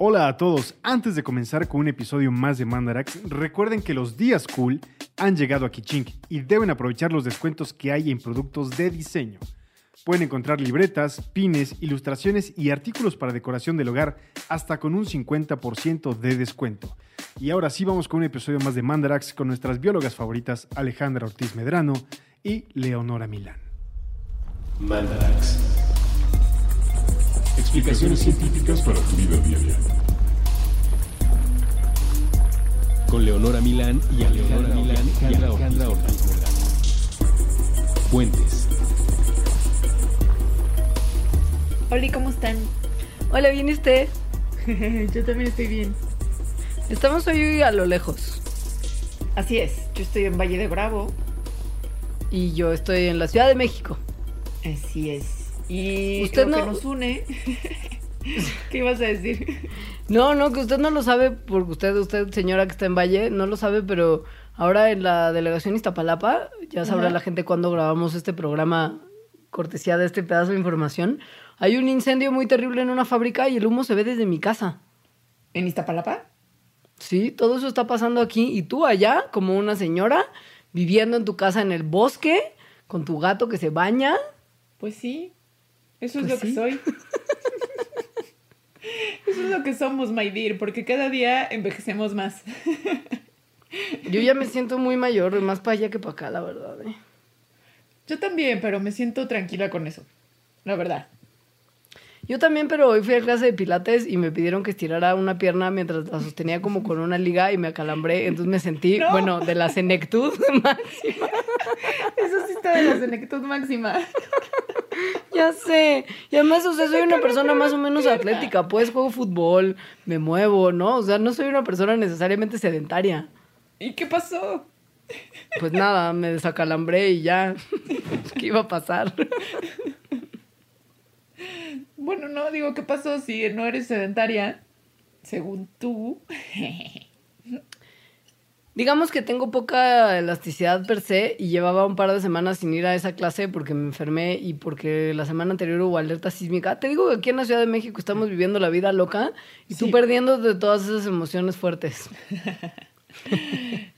Hola a todos, antes de comenzar con un episodio más de Mandarax, recuerden que los días cool han llegado a Kichink y deben aprovechar los descuentos que hay en productos de diseño. Pueden encontrar libretas, pines, ilustraciones y artículos para decoración del hogar hasta con un 50% de descuento. Y ahora sí vamos con un episodio más de Mandarax con nuestras biólogas favoritas Alejandra Ortiz Medrano y Leonora Milán. Mandarax. Explicaciones científicas para tu vida diaria. Con Leonora Milán y Alejandra Milán y Alejandra Ortiz. Puentes. Hola, ¿cómo están? Hola, ¿bien usted? Yo también estoy bien. Estamos hoy a lo lejos. Así es, yo estoy en Valle de Bravo. Y yo estoy en la Ciudad de México. Así es. Y Usted lo no- que nos une. ¿Qué ibas a decir? No, no, que usted no lo sabe, porque usted, usted, señora que está en Valle, no lo sabe, pero ahora en la delegación Iztapalapa, ya sabrá Ajá. la gente cuando grabamos este programa, cortesía de este pedazo de información, hay un incendio muy terrible en una fábrica y el humo se ve desde mi casa. ¿En Iztapalapa? Sí, todo eso está pasando aquí y tú allá, como una señora, viviendo en tu casa en el bosque, con tu gato que se baña. Pues sí. Eso es Pues lo que soy. Eso es lo que somos, my dear, porque cada día envejecemos más. Yo ya me siento muy mayor, más para allá que para acá, la verdad. ¿eh? Yo también, pero me siento tranquila con eso. La verdad. Yo también, pero hoy fui a clase de pilates y me pidieron que estirara una pierna mientras la sostenía como con una liga y me acalambré, entonces me sentí, No. bueno, de la senectud máxima. Eso sí está de la senectud máxima. Ya sé. Y además, o sea, soy una persona más o menos atlética, pues juego fútbol, me muevo, ¿no? O sea, no soy una persona necesariamente sedentaria. ¿Y qué pasó? Pues nada, me desacalambré y ya. ¿Qué iba a pasar? Bueno, no, digo, ¿qué pasó si no eres sedentaria? Según tú. Digamos que tengo poca elasticidad per se y llevaba un par de semanas sin ir a esa clase porque me enfermé y porque la semana anterior hubo alerta sísmica. Te digo que aquí en la Ciudad de México estamos viviendo la vida loca y tú Sí. perdiendo de todas esas emociones fuertes.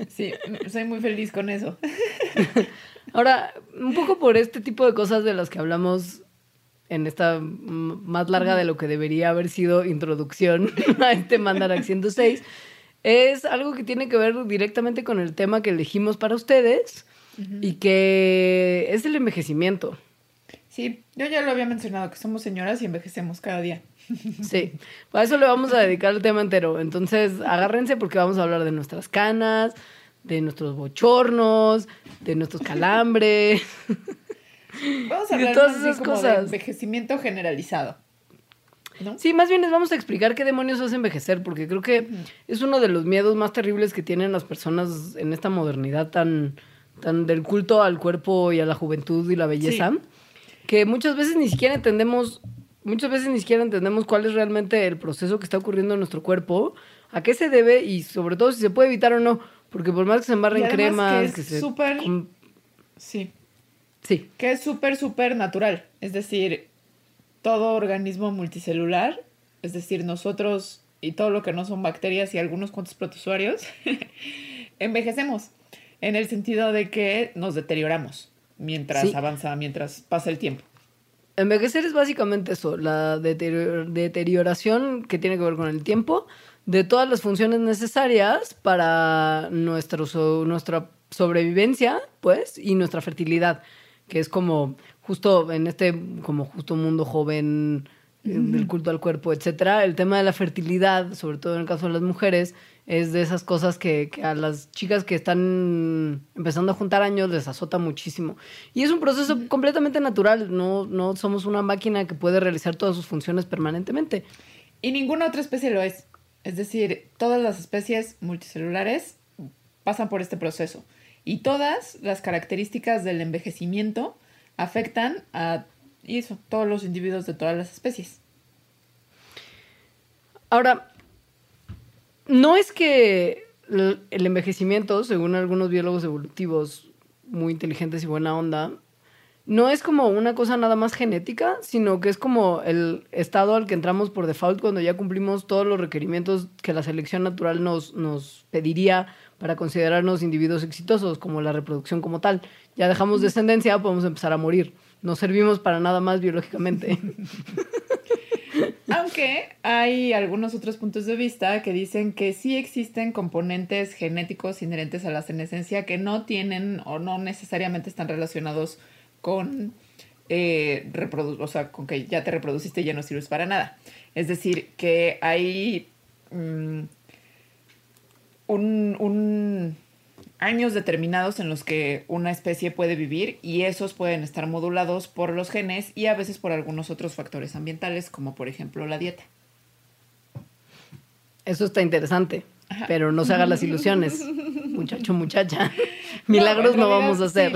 Sí, soy muy feliz con eso. Ahora, un poco por este tipo de cosas de las que hablamos en esta más larga de lo que debería haber sido introducción a este Mandarax 106, es algo que tiene que ver directamente con el tema que elegimos para ustedes y que es el envejecimiento. Sí, yo ya lo había mencionado, que somos señoras y envejecemos cada día. Sí, para eso le vamos a dedicar el tema entero. Entonces, agárrense porque vamos a hablar de nuestras canas, de nuestros bochornos, de nuestros calambres. Vamos a Y de hablar todas más esas como de cosas. envejecimiento generalizado. ¿No? Sí, más bien les vamos a explicar qué demonios hace envejecer, porque creo que es uno de los miedos más terribles que tienen las personas en esta modernidad tan, tan del culto al cuerpo y a la juventud y la belleza, que muchas veces ni siquiera entendemos, muchas veces ni siquiera entendemos cuál es realmente el proceso que está ocurriendo en nuestro cuerpo, a qué se debe y sobre todo si se puede evitar o no, porque por más que se embarren cremas, que es que se... Sí, Sí, que es súper, súper natural. Es decir, todo organismo multicelular, es decir, nosotros y todo lo que no son bacterias y algunos cuantos protozoarios, envejecemos. En el sentido de que nos deterioramos mientras Sí. avanza, mientras pasa el tiempo. Envejecer es básicamente eso, la deterior- deterioración que tiene que ver con el tiempo de todas las funciones necesarias para nuestro so- nuestra sobrevivencia, pues, y nuestra fertilidad, que es como justo en este como justo mundo joven eh, del culto al cuerpo, etcétera, el tema de la fertilidad, sobre todo en el caso de las mujeres, es de esas cosas que, que a las chicas que están empezando a juntar años les azota muchísimo. Y es un proceso completamente natural, no, no somos una máquina que puede realizar todas sus funciones permanentemente. Y ninguna otra especie lo es. Es decir, todas las especies multicelulares pasan por este proceso. Y todas las características del envejecimiento afectan a todos los individuos de todas las especies. Ahora, no es que el envejecimiento, según algunos biólogos evolutivos muy inteligentes y buena onda, no es como una cosa nada más genética, sino que es como el estado al que entramos por default cuando ya cumplimos todos los requerimientos que la selección natural nos, nos pediría para considerarnos individuos exitosos, como la reproducción como tal. Ya dejamos descendencia, podemos empezar a morir. No servimos para nada más biológicamente. Aunque hay algunos otros puntos de vista que dicen que sí existen componentes genéticos inherentes a la senescencia que no tienen o no necesariamente están relacionados con eh, o sea, con que ya te reproduciste y ya no sirves para nada. Es decir, que hay mm, un años determinados en los que una especie puede vivir y esos pueden estar modulados por los genes y a veces por algunos otros factores ambientales, como por ejemplo la dieta. Eso está interesante, pero no se hagan las ilusiones, muchacho, muchacha. Milagros no, vamos a hacer.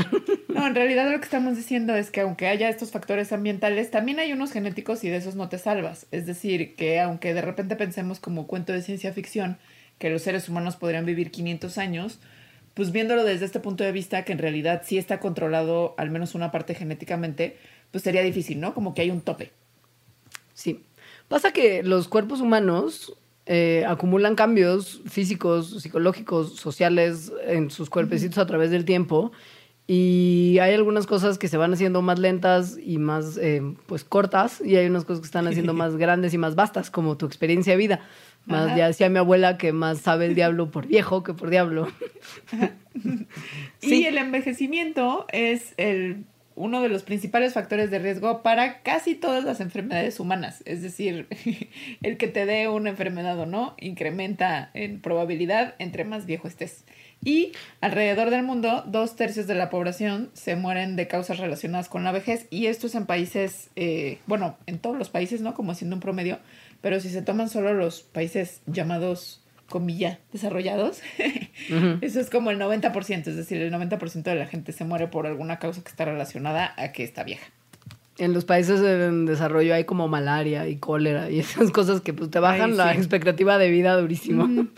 No, en realidad lo que estamos diciendo es que aunque haya estos factores ambientales, también hay unos genéticos y de esos no te salvas. Es decir, que aunque de repente pensemos como cuento de ciencia ficción, que los seres humanos podrían vivir 500 años, pues viéndolo desde este punto de vista, que en realidad sí está controlado al menos una parte genéticamente, pues sería difícil, ¿no? Como que hay un tope. Sí. Pasa que los cuerpos humanos eh, acumulan cambios físicos, psicológicos, sociales en sus cuerpecitos a través del tiempo. Y hay algunas cosas que se van haciendo más lentas y más eh, pues cortas, y hay unas cosas que están haciendo más grandes y más vastas, como tu experiencia de vida. Más, ya decía mi abuela que más sabe el diablo por viejo que por diablo. sí. Y el envejecimiento es el, uno de los principales factores de riesgo para casi todas las enfermedades humanas. Es decir, el que te dé una enfermedad o no incrementa en probabilidad entre más viejo estés. Y alrededor del mundo, dos tercios de la población se mueren de causas relacionadas con la vejez. Y esto es en países, eh, bueno, en todos los países, ¿no? Como siendo un promedio pero si se toman solo los países llamados, comilla, desarrollados, eso es como el 90%, es decir, el 90% de la gente se muere por alguna causa que está relacionada a que está vieja. En los países en desarrollo hay como malaria y cólera y esas cosas que pues, te bajan la expectativa de vida durísimo.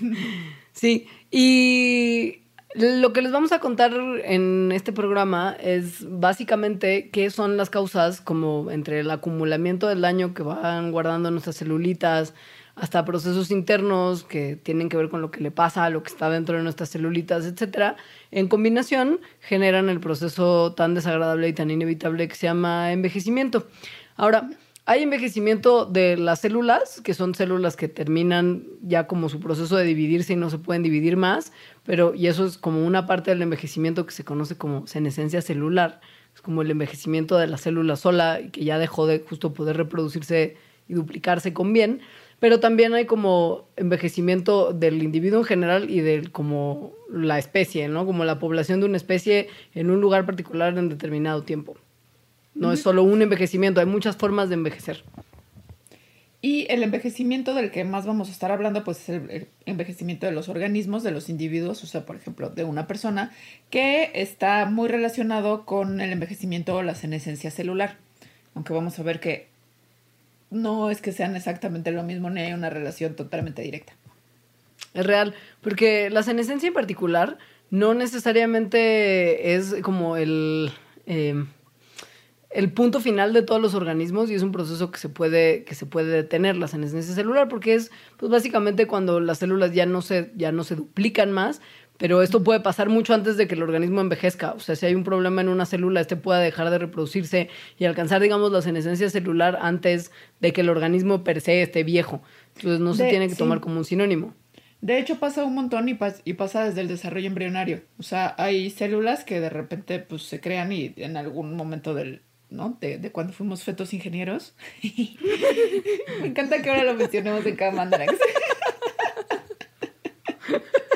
sí, y lo que les vamos a contar en este programa es básicamente qué son las causas, como entre el acumulamiento del daño que van guardando nuestras celulitas, hasta procesos internos que tienen que ver con lo que le pasa lo que está dentro de nuestras celulitas, etcétera, en combinación generan el proceso tan desagradable y tan inevitable que se llama envejecimiento. Ahora, hay envejecimiento de las células, que son células que terminan ya como su proceso de dividirse y no se pueden dividir más, pero y eso es como una parte del envejecimiento que se conoce como senescencia celular. Es como el envejecimiento de la célula sola que ya dejó de justo poder reproducirse y duplicarse con bien, pero también hay como envejecimiento del individuo en general y de como la especie, ¿no? Como la población de una especie en un lugar particular en determinado tiempo. No es solo un envejecimiento, hay muchas formas de envejecer. Y el envejecimiento del que más vamos a estar hablando, pues es el, envejecimiento de los organismos, de los individuos, o sea, por ejemplo, de una persona, que está muy relacionado con el envejecimiento o la senescencia celular. Aunque vamos a ver que no es que sean exactamente lo mismo, ni hay una relación totalmente directa. Es real, porque la senescencia en particular no necesariamente es como el... Eh, el punto final de todos los organismos y es un proceso que se puede, que se puede detener, la senescencia celular, porque es pues básicamente cuando las células ya no, se, ya no se duplican más, pero esto puede pasar mucho antes de que el organismo envejezca. O sea, si hay un problema en una célula, este pueda dejar de reproducirse y alcanzar, digamos, la senescencia celular antes de que el organismo per se esté viejo. Entonces no se tiene que tomar como un sinónimo. De hecho pasa un montón y, y, pasa desde el desarrollo embrionario. O sea, hay células que de repente pues, se crean y en algún momento del, ¿no? De, de cuando fuimos fetos ingenieros. Me encanta que ahora lo mencionemos en cada mandarax.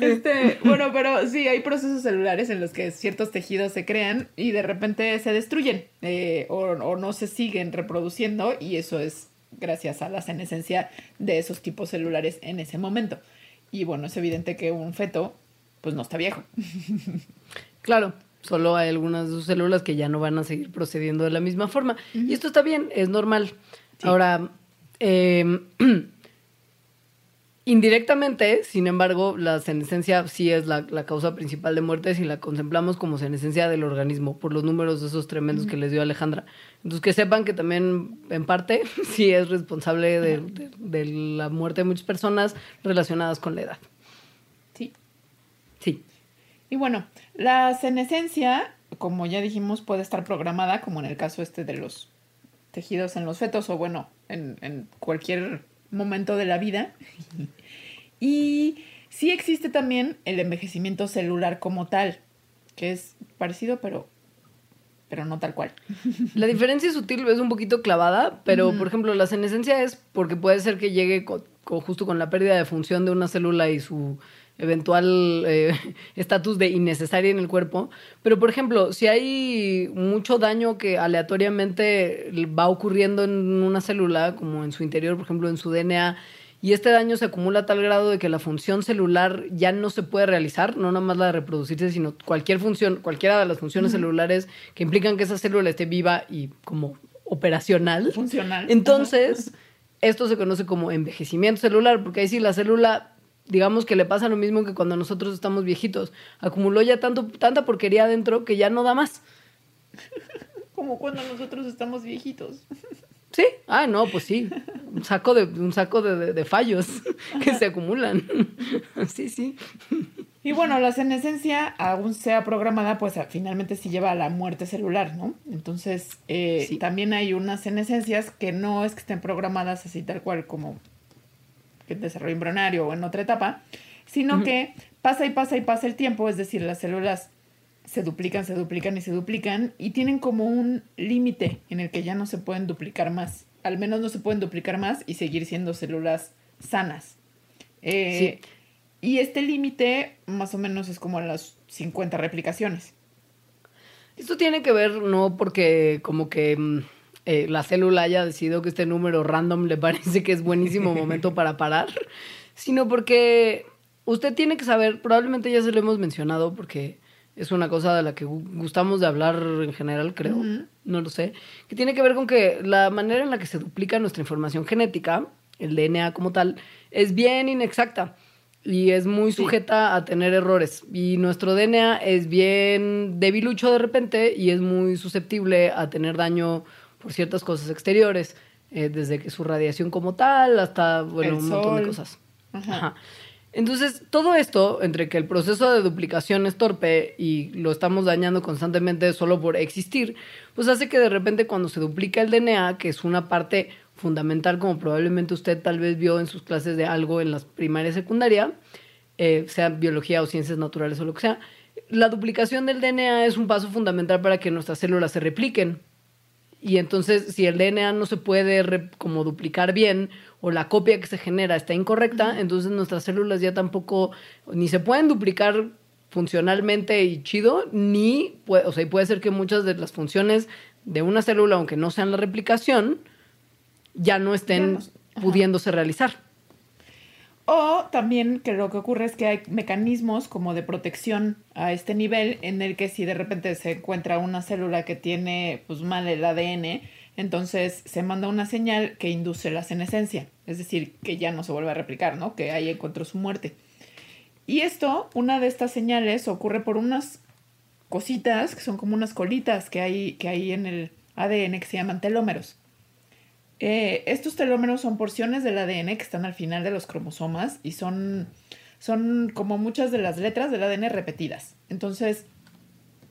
Este, bueno, pero sí, hay procesos celulares en los que ciertos tejidos se crean y de repente se destruyen eh, o, o, no se siguen reproduciendo y eso es gracias a la senescencia de esos tipos celulares en ese momento. Y bueno, es evidente que un feto pues no está viejo. Claro, Solo hay algunas de sus células que ya no van a seguir procediendo de la misma forma. Y esto está bien, es normal. Ahora, em, Indirectamente, sin embargo, la senescencia sí es la, la causa principal de muerte si la contemplamos como senescencia del organismo, por los números de esos tremendos que les dio Alejandra. Entonces, que sepan que también, en parte, sí es responsable de, de- de la muerte de muchas personas relacionadas con la edad. Sí. Sí. Y bueno, la senescencia, como ya dijimos, puede estar programada, como en el caso este de los tejidos en los fetos, o bueno, en, en cualquier momento de la vida. Y sí existe también el envejecimiento celular como tal, que es parecido, pero, pero no tal cual. La diferencia es sutil, es un poquito clavada, pero por ejemplo, la senescencia es porque puede ser que llegue co- co- justo con la pérdida de función de una célula y su eventual eh, estatus de innecesaria en el cuerpo. Pero por ejemplo, si hay mucho daño que aleatoriamente va ocurriendo en una célula, como en su interior, por ejemplo, en su DNA, y este daño se acumula a tal grado de que la función celular ya no se puede realizar, no nada más la de reproducirse, sino cualquier función, cualquiera de las funciones celulares que implican que esa célula esté viva y como operacional. Funcional. Entonces, esto se conoce como envejecimiento celular, porque ahí sí la célula, digamos que le pasa lo mismo que cuando nosotros estamos viejitos, acumuló ya tanto, tanta porquería adentro que ya no da más. Como cuando nosotros estamos viejitos. Sí, ah, no, pues sí. Un saco de, un saco de, de- de fallos que se acumulan. Sí, sí. Y bueno, la senescencia, aún sea programada, pues finalmente sí lleva a la muerte celular, ¿no? Entonces, eh, Sí. también hay unas senescencias que no es que estén programadas así tal cual como desarrollo embrionario o en otra etapa, sino que pasa y pasa y pasa el tiempo, es decir, las células se duplican, se duplican y se duplican y tienen como un límite en el que ya no se pueden duplicar más. Al menos no se pueden duplicar más y seguir siendo células sanas. Eh, Y este límite más o menos es como las 50 replicaciones. Esto tiene que ver no porque como que mm, eh, la célula haya decidido que este número random le parece que es buenísimo momento para parar, sino porque usted tiene que saber, probablemente ya se lo hemos mencionado porque es una cosa de la que gu- gustamos de hablar en general, creo, no lo sé, que tiene que ver con que la manera en la que se duplica nuestra información genética, el DNA como tal, es bien inexacta y es muy sujeta a tener errores. Y nuestro DNA es bien debilucho de repente y es muy susceptible a tener daño por ciertas cosas exteriores, eh, desde que su radiación como tal hasta bueno, El un montón de cosas. Ajá. Ajá. Entonces, todo esto, entre que el proceso de duplicación es torpe y lo estamos dañando constantemente solo por existir, pues hace que de repente cuando se duplica el DNA, que es una parte fundamental, como probablemente usted tal vez vio en sus clases de algo en las primaria y secundaria, eh, sea biología o ciencias naturales o lo que sea, la duplicación del DNA es un paso fundamental para que nuestras células se repliquen. Y entonces, si el DNA no se puede como duplicar bien o la copia que se genera está incorrecta, entonces nuestras células ya tampoco ni se pueden duplicar funcionalmente y chido, ni puede, o sea, y puede ser que muchas de las funciones de una célula, aunque no sean la replicación, ya no estén pudiéndose realizar. O también que lo que ocurre es que hay mecanismos como de protección a este nivel en el que si de repente se encuentra una célula que tiene pues mal el ADN, entonces se manda una señal que induce la senescencia, es decir, que ya no se vuelve a replicar, ¿no? Que ahí encontró su muerte. Y esto, una de estas señales ocurre por unas cositas que son como unas colitas que hay, que hay en el ADN que se llaman telómeros. Eh, estos telómeros son porciones del ADN que están al final de los cromosomas y son, son como muchas de las letras del ADN repetidas. Entonces,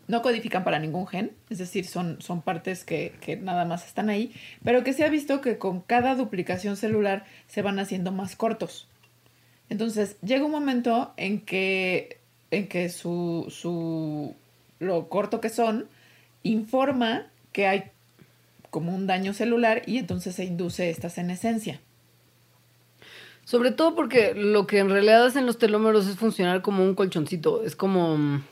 no codifican para ningún gen, es decir, son, son partes que, que nada más están ahí, pero que se ha visto que con cada duplicación celular se van haciendo más cortos. Entonces, llega un momento en que, en que su, su, lo corto que son informa que hay como un daño celular y entonces se induce esta senescencia. Sobre todo porque lo que en realidad hacen los telómeros es funcionar como un colchoncito. Es como. mm,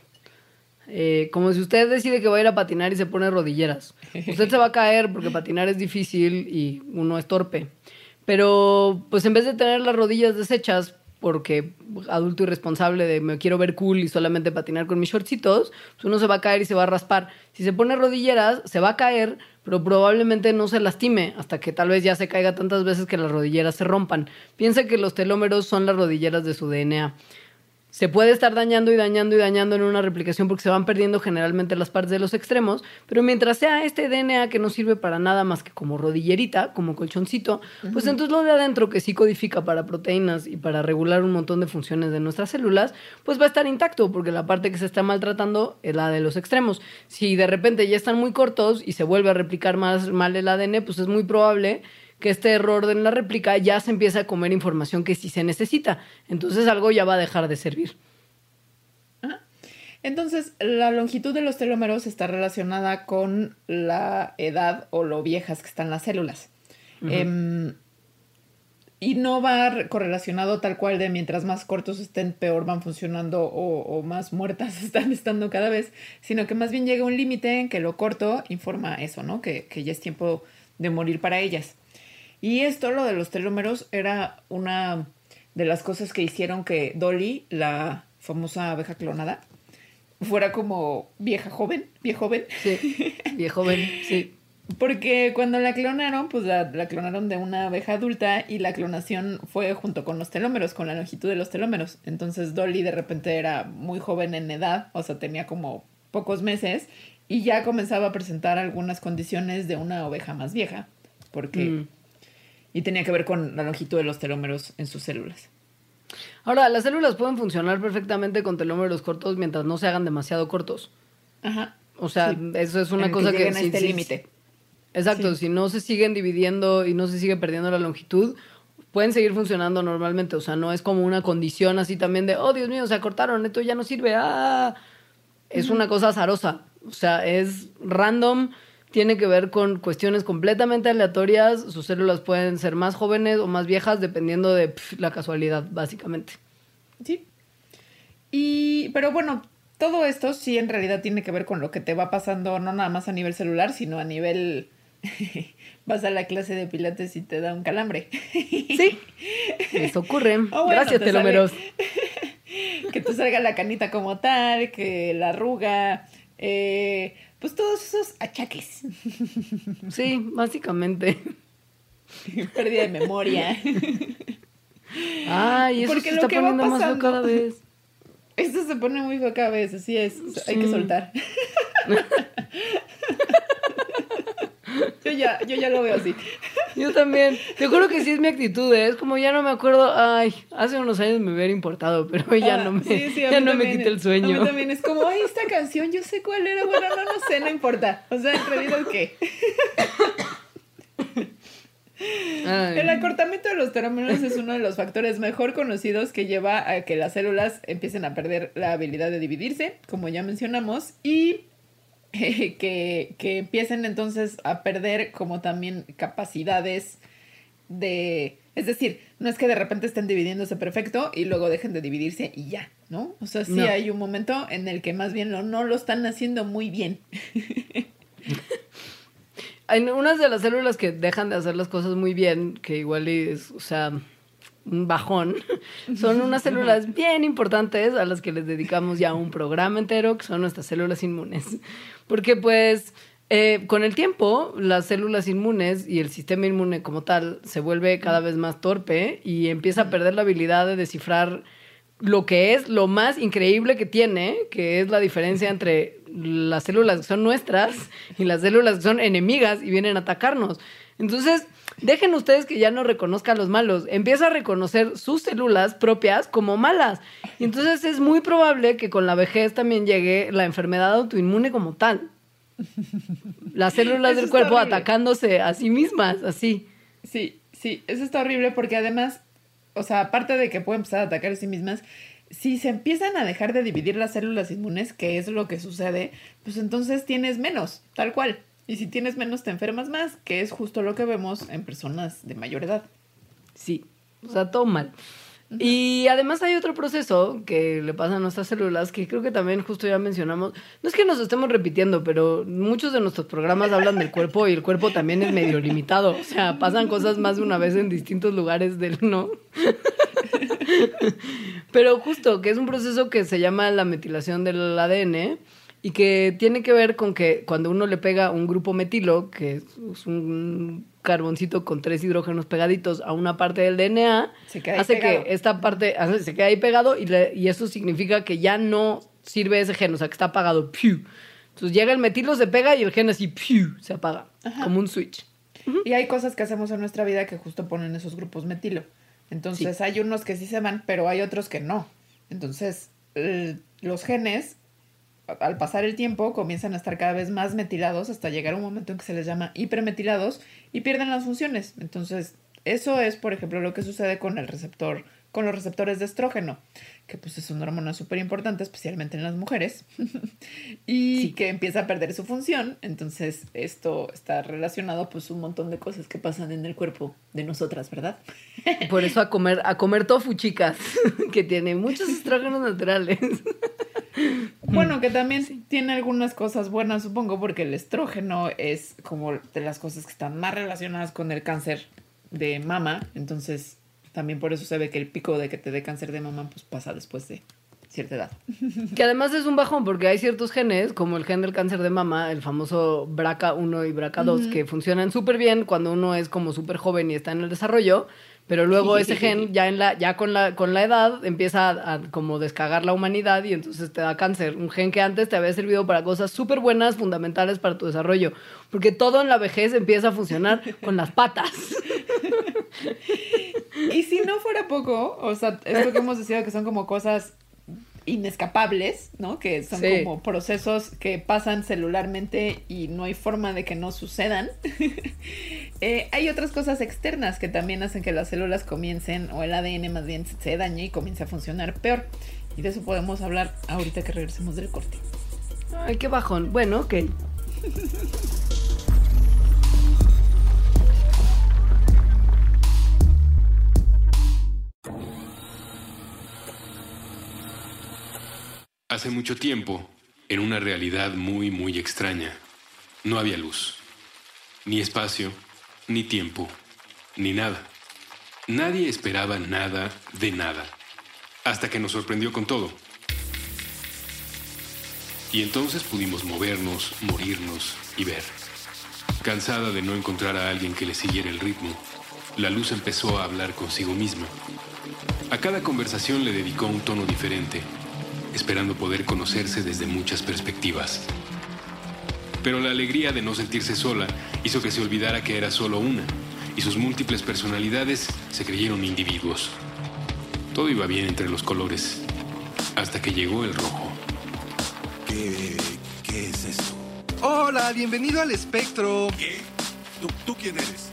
eh, como si usted decide que va a ir a patinar y se pone rodilleras. Usted se va a caer porque patinar es difícil y uno es torpe. Pero, pues en vez de tener las rodillas deshechas, porque adulto irresponsable de me quiero ver cool y solamente patinar con mis shortcitos, pues uno se va a caer y se va a raspar. Si se pone rodilleras, se va a caer, pero probablemente no se lastime hasta que tal vez ya se caiga tantas veces que las rodilleras se rompan. Piensa que los telómeros son las rodilleras de su DNA se puede estar dañando y dañando y dañando en una replicación porque se van perdiendo generalmente las partes de los extremos, pero mientras sea este DNA que no sirve para nada más que como rodillerita, como colchoncito, pues entonces lo de adentro que sí codifica para proteínas y para regular un montón de funciones de nuestras células, pues va a estar intacto porque la parte que se está maltratando es la de los extremos. Si de repente ya están muy cortos y se vuelve a replicar más mal el ADN, pues es muy probable que este error en la réplica ya se empieza a comer información que sí se necesita. Entonces algo ya va a dejar de servir. Entonces, la longitud de los telómeros está relacionada con la edad o lo viejas que están las células. Em, y no va correlacionado tal cual de mientras más cortos estén, peor van funcionando o, más muertas están estando cada vez, sino que más bien llega un límite en que lo corto informa eso, ¿no? Que, que ya es tiempo de morir para ellas. Y esto, lo de los telómeros, era una de las cosas que hicieron que Dolly, la famosa abeja clonada, fuera como vieja joven, vieja joven. Sí, vieja joven, sí. Porque cuando la clonaron, pues la, la, clonaron de una abeja adulta y la clonación fue junto con los telómeros, con la longitud de los telómeros. Entonces Dolly de repente era muy joven en edad, o sea, tenía como pocos meses y ya comenzaba a presentar algunas condiciones de una oveja más vieja. Porque mm y tenía que ver con la longitud de los telómeros en sus células. Ahora, las células pueden funcionar perfectamente con telómeros cortos mientras no se hagan demasiado cortos. Ajá. O sea, eso es una cosa que... a este límite. Exacto, si no se siguen dividiendo y no se sigue perdiendo la longitud, pueden seguir funcionando normalmente. O sea, no es como una condición así también de, oh Dios mío, se acortaron, esto ya no sirve. Ah, es una cosa azarosa. O sea, es random tiene que ver con cuestiones completamente aleatorias. Sus células pueden ser más jóvenes o más viejas dependiendo de la casualidad, básicamente. Sí. Y, pero bueno, todo esto sí en realidad tiene que ver con lo que te va pasando, no nada más a nivel celular, sino a nivel... Vas a la clase de pilates y te da un calambre. Sí, eso ocurre. Gracias, telómeros. que te salga la canita como tal, que la arruga, eh, pues todos esos achaques. Sí, básicamente. Pérdida de memoria. Ay, eso Porque se está poniendo más feo cada vez. Esto se pone muy feo cada vez, así es. Hay que soltar. yo ya, yo ya lo veo así. Yo también. Te juro que sí es mi actitud, ¿eh? es como ya no me acuerdo, ay, hace unos años me hubiera importado, pero ya ah, no me, ya no me quita el sueño. A mí también es como, ay, esta canción, yo sé cuál era, bueno, no, no sé, no importa. O sea, en realidad, ¿qué? El acortamiento de los telómeros es uno de los factores mejor conocidos que lleva a que las células empiecen a perder la habilidad de dividirse, como ya mencionamos, y que, que empiecen entonces a perder como también capacidades de... Es decir, no es que de repente estén dividiéndose perfecto y luego dejen de dividirse y ya, ¿no? O sea, sí hay un momento en el que más bien lo, no lo están haciendo muy bien. hay unas de las células que dejan de hacer las cosas muy bien, que igual es, o sea, bajón, son unas células bien importantes a las que les dedicamos ya un programa entero, que son nuestras células inmunes. Porque pues eh, con el tiempo las células inmunes y el sistema inmune como tal se vuelve cada vez más torpe y empieza a perder la habilidad de descifrar lo que es lo más increíble que tiene, que es la diferencia entre las células que son nuestras y las células que son enemigas y vienen a atacarnos. Entonces, Dejen ustedes que ya no reconozcan los malos. Empieza a reconocer sus células propias como malas. Y entonces es muy probable que con la vejez también llegue la enfermedad autoinmune como tal. Las células del cuerpo atacándose a sí mismas, así. Sí, sí, eso está horrible porque además, o sea, aparte de que pueden empezar a atacar a sí mismas, si se empiezan a dejar de dividir las células inmunes, que es lo que sucede, pues entonces tienes menos, tal cual. Y si tienes menos, te enfermas más, que es justo lo que vemos en personas de mayor edad. Sí, o sea, todo mal. Y además hay otro proceso que le pasa a nuestras células que creo que también justo ya mencionamos. No es que nos estemos repitiendo, pero muchos de nuestros programas hablan del cuerpo y el cuerpo también es medio limitado. O sea, pasan cosas más de una vez en distintos lugares del no. Pero justo que es un proceso que se llama la metilación del ADN y que tiene que ver con que cuando uno le pega un grupo metilo, que es un carboncito con tres hidrógenos pegaditos a una parte del DNA, hace pegado. que esta parte hace- se queda ahí pegado y, le- y eso significa que ya no sirve ese gen, o sea, que está apagado. ¡piu! Entonces llega el metilo, se pega y el gen así ¡piu! se apaga, como un switch. Y hay cosas que hacemos en nuestra vida que justo ponen esos grupos metilo. Entonces hay unos que sí se van, pero hay otros que no. Entonces eh, los genes, al pasar el tiempo, comienzan a estar cada vez más metilados hasta llegar a un momento en que se les llama hipermetilados y pierden las funciones. Entonces eso es, por ejemplo, lo que sucede con el receptor, con los receptores de estrógeno, que pues es una hormona súper importante, especialmente en las mujeres, y que empieza a perder su función. Entonces esto está relacionado pues un montón de cosas que pasan en el cuerpo de nosotras, ¿verdad? Por eso a comer, a comer tofu, chicas, que tiene muchos estrógenos naturales. Bueno, que también tiene algunas cosas buenas, supongo, porque el estrógeno es como de las cosas que están más relacionadas con el cáncer de mama. Entonces, también por eso se ve que el pico de que te dé cáncer de mama pues pasa después de cierta edad. Que además es un bajón porque hay ciertos genes, como el gen del cáncer de mama, el famoso BRCA1 y BRCA2, que funcionan súper bien cuando uno es como súper joven y está en el desarrollo, pero luego ese gen ya en la ya con la con la edad empieza a, a como descagar la humanidad y entonces te da cáncer, un gen que antes te había servido para cosas súper buenas, fundamentales para tu desarrollo, porque todo en la vejez empieza a funcionar con las patas. Y si no fuera poco, o sea, es lo que hemos decidido que son como cosas inescapables, ¿no? Que son Sí. como procesos que pasan celularmente y no hay forma de que no sucedan. Eh, hay otras cosas externas que también hacen que las células comiencen, o el ADN más bien, se dañe y comience a funcionar peor. Y de eso podemos hablar ahorita que regresemos del corte. Ay, qué bajón. Bueno, ok. Hace mucho tiempo, en una realidad muy, muy extraña, no había luz, ni espacio, ni tiempo, ni nada. Nadie esperaba nada de nada, hasta que nos sorprendió con todo. Y entonces pudimos movernos, morirnos y ver. Cansada de no encontrar a alguien que le siguiera el ritmo, la luz empezó a hablar consigo misma. A cada conversación le dedicó un tono diferente, esperando poder conocerse desde muchas perspectivas. Pero la alegría de no sentirse sola hizo que se olvidara que era solo una, y sus múltiples personalidades se creyeron individuos. Todo iba bien entre los colores, hasta que llegó el rojo. ¿Qué, qué es esto? Hola, bienvenido al espectro. ¿Qué? ¿Tú, tú quién eres?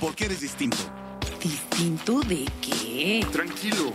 ¿Por qué eres distinto? ¿Distinto de qué? Tranquilo.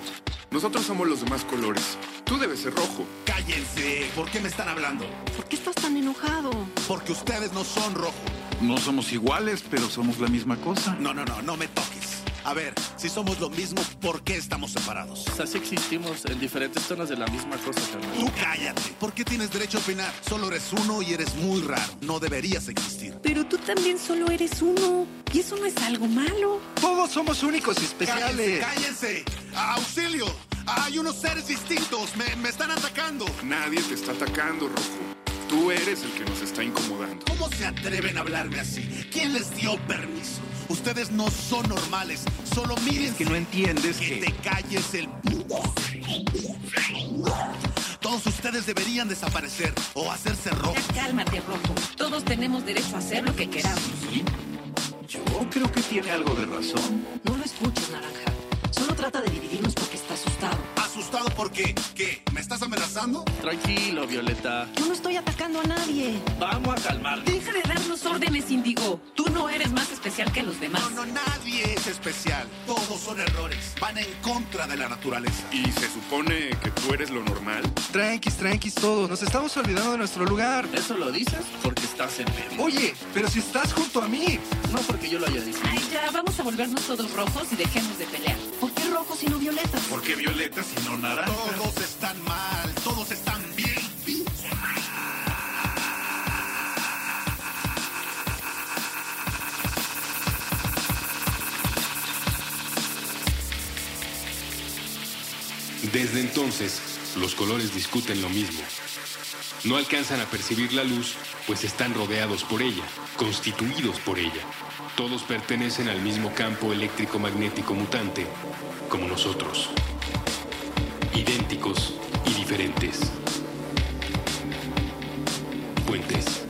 Nosotros somos los demás colores. Tú debes ser rojo. ¡Cállense! ¿Por qué me están hablando? ¿Por qué estás tan enojado? Porque ustedes no son rojo. No somos iguales, pero somos la misma cosa. No, no, no, no me toques. A ver, si somos lo mismo, ¿por qué estamos separados? O sea, sí existimos en diferentes zonas de la misma cosa, carnal. Tú cállate. ¿Por qué tienes derecho a opinar? Solo eres uno y eres muy raro. No deberías existir. Pero tú también solo eres uno. Y eso no es algo malo. Todos somos únicos y ¡Cállense! especiales. ¡Cállense! ¡Auxilio! Hay unos seres distintos. Me, me están atacando. Nadie te está atacando, rojo. Tú eres el que nos está incomodando. ¿Cómo se atreven a hablarme así? ¿Quién les dio permiso? Ustedes no son normales. Solo miren Que no entiendes que que... te calles el... Todos ustedes deberían desaparecer o hacerse rojo. Ya cálmate, Rojo. Todos tenemos derecho a hacer lo que queramos. Yo creo que tiene algo de razón. No lo escuches, Naranja. Solo trata de asustado. ¿Asustado porque ¿Qué? ¿Me estás amenazando? Tranquilo, Violeta. Yo no estoy atacando a nadie. Vamos a calmar. Deja de darnos órdenes, Indigo. Tú no eres más especial que los demás. No, no, nadie es especial. Todos son errores. Van en contra de la naturaleza. ¿Y se supone que tú eres lo normal? Tranquis, tranquis todos. Nos estamos olvidando de nuestro lugar. Eso lo dices porque estás en medio. Oye, pero si estás junto a mí. No porque yo lo haya decidido. Ay, ya, vamos a volvernos todos rojos y dejemos de pelear. ¿Por qué rojos y no violetas? ¿Por qué violeta si no naranja? Todos están mal. Todos están bien. Desde entonces, los colores discuten lo mismo. No alcanzan a percibir la luz, pues están rodeados por ella, constituidos por ella. Todos pertenecen al mismo campo eléctrico magnético mutante, como nosotros. Idénticos y diferentes. Puentes.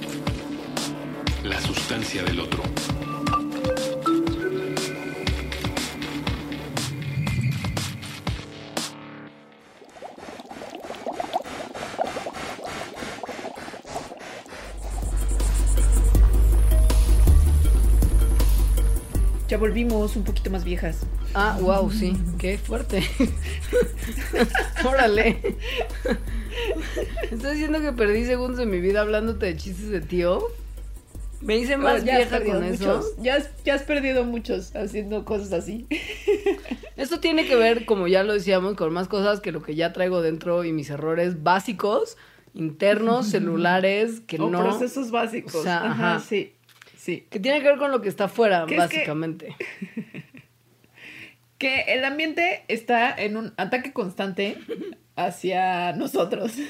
La sustancia del otro. Ya volvimos un poquito más viejas. Ah, wow, sí. Qué fuerte. Órale. Estás diciendo que perdí segundos de mi vida hablándote de chistes de tío. Me hice más vieja con eso. muchos. Ya has, ya has perdido muchos haciendo cosas así. Esto tiene que ver, como ya lo decíamos, con más cosas que lo que ya traigo dentro y mis errores básicos, internos, celulares, que o no. procesos básicos. O sea, ajá, ajá. sí. Sí. Que tiene que ver con lo que está afuera, Que es que- básicamente. Que el ambiente está en un ataque constante hacia nosotros.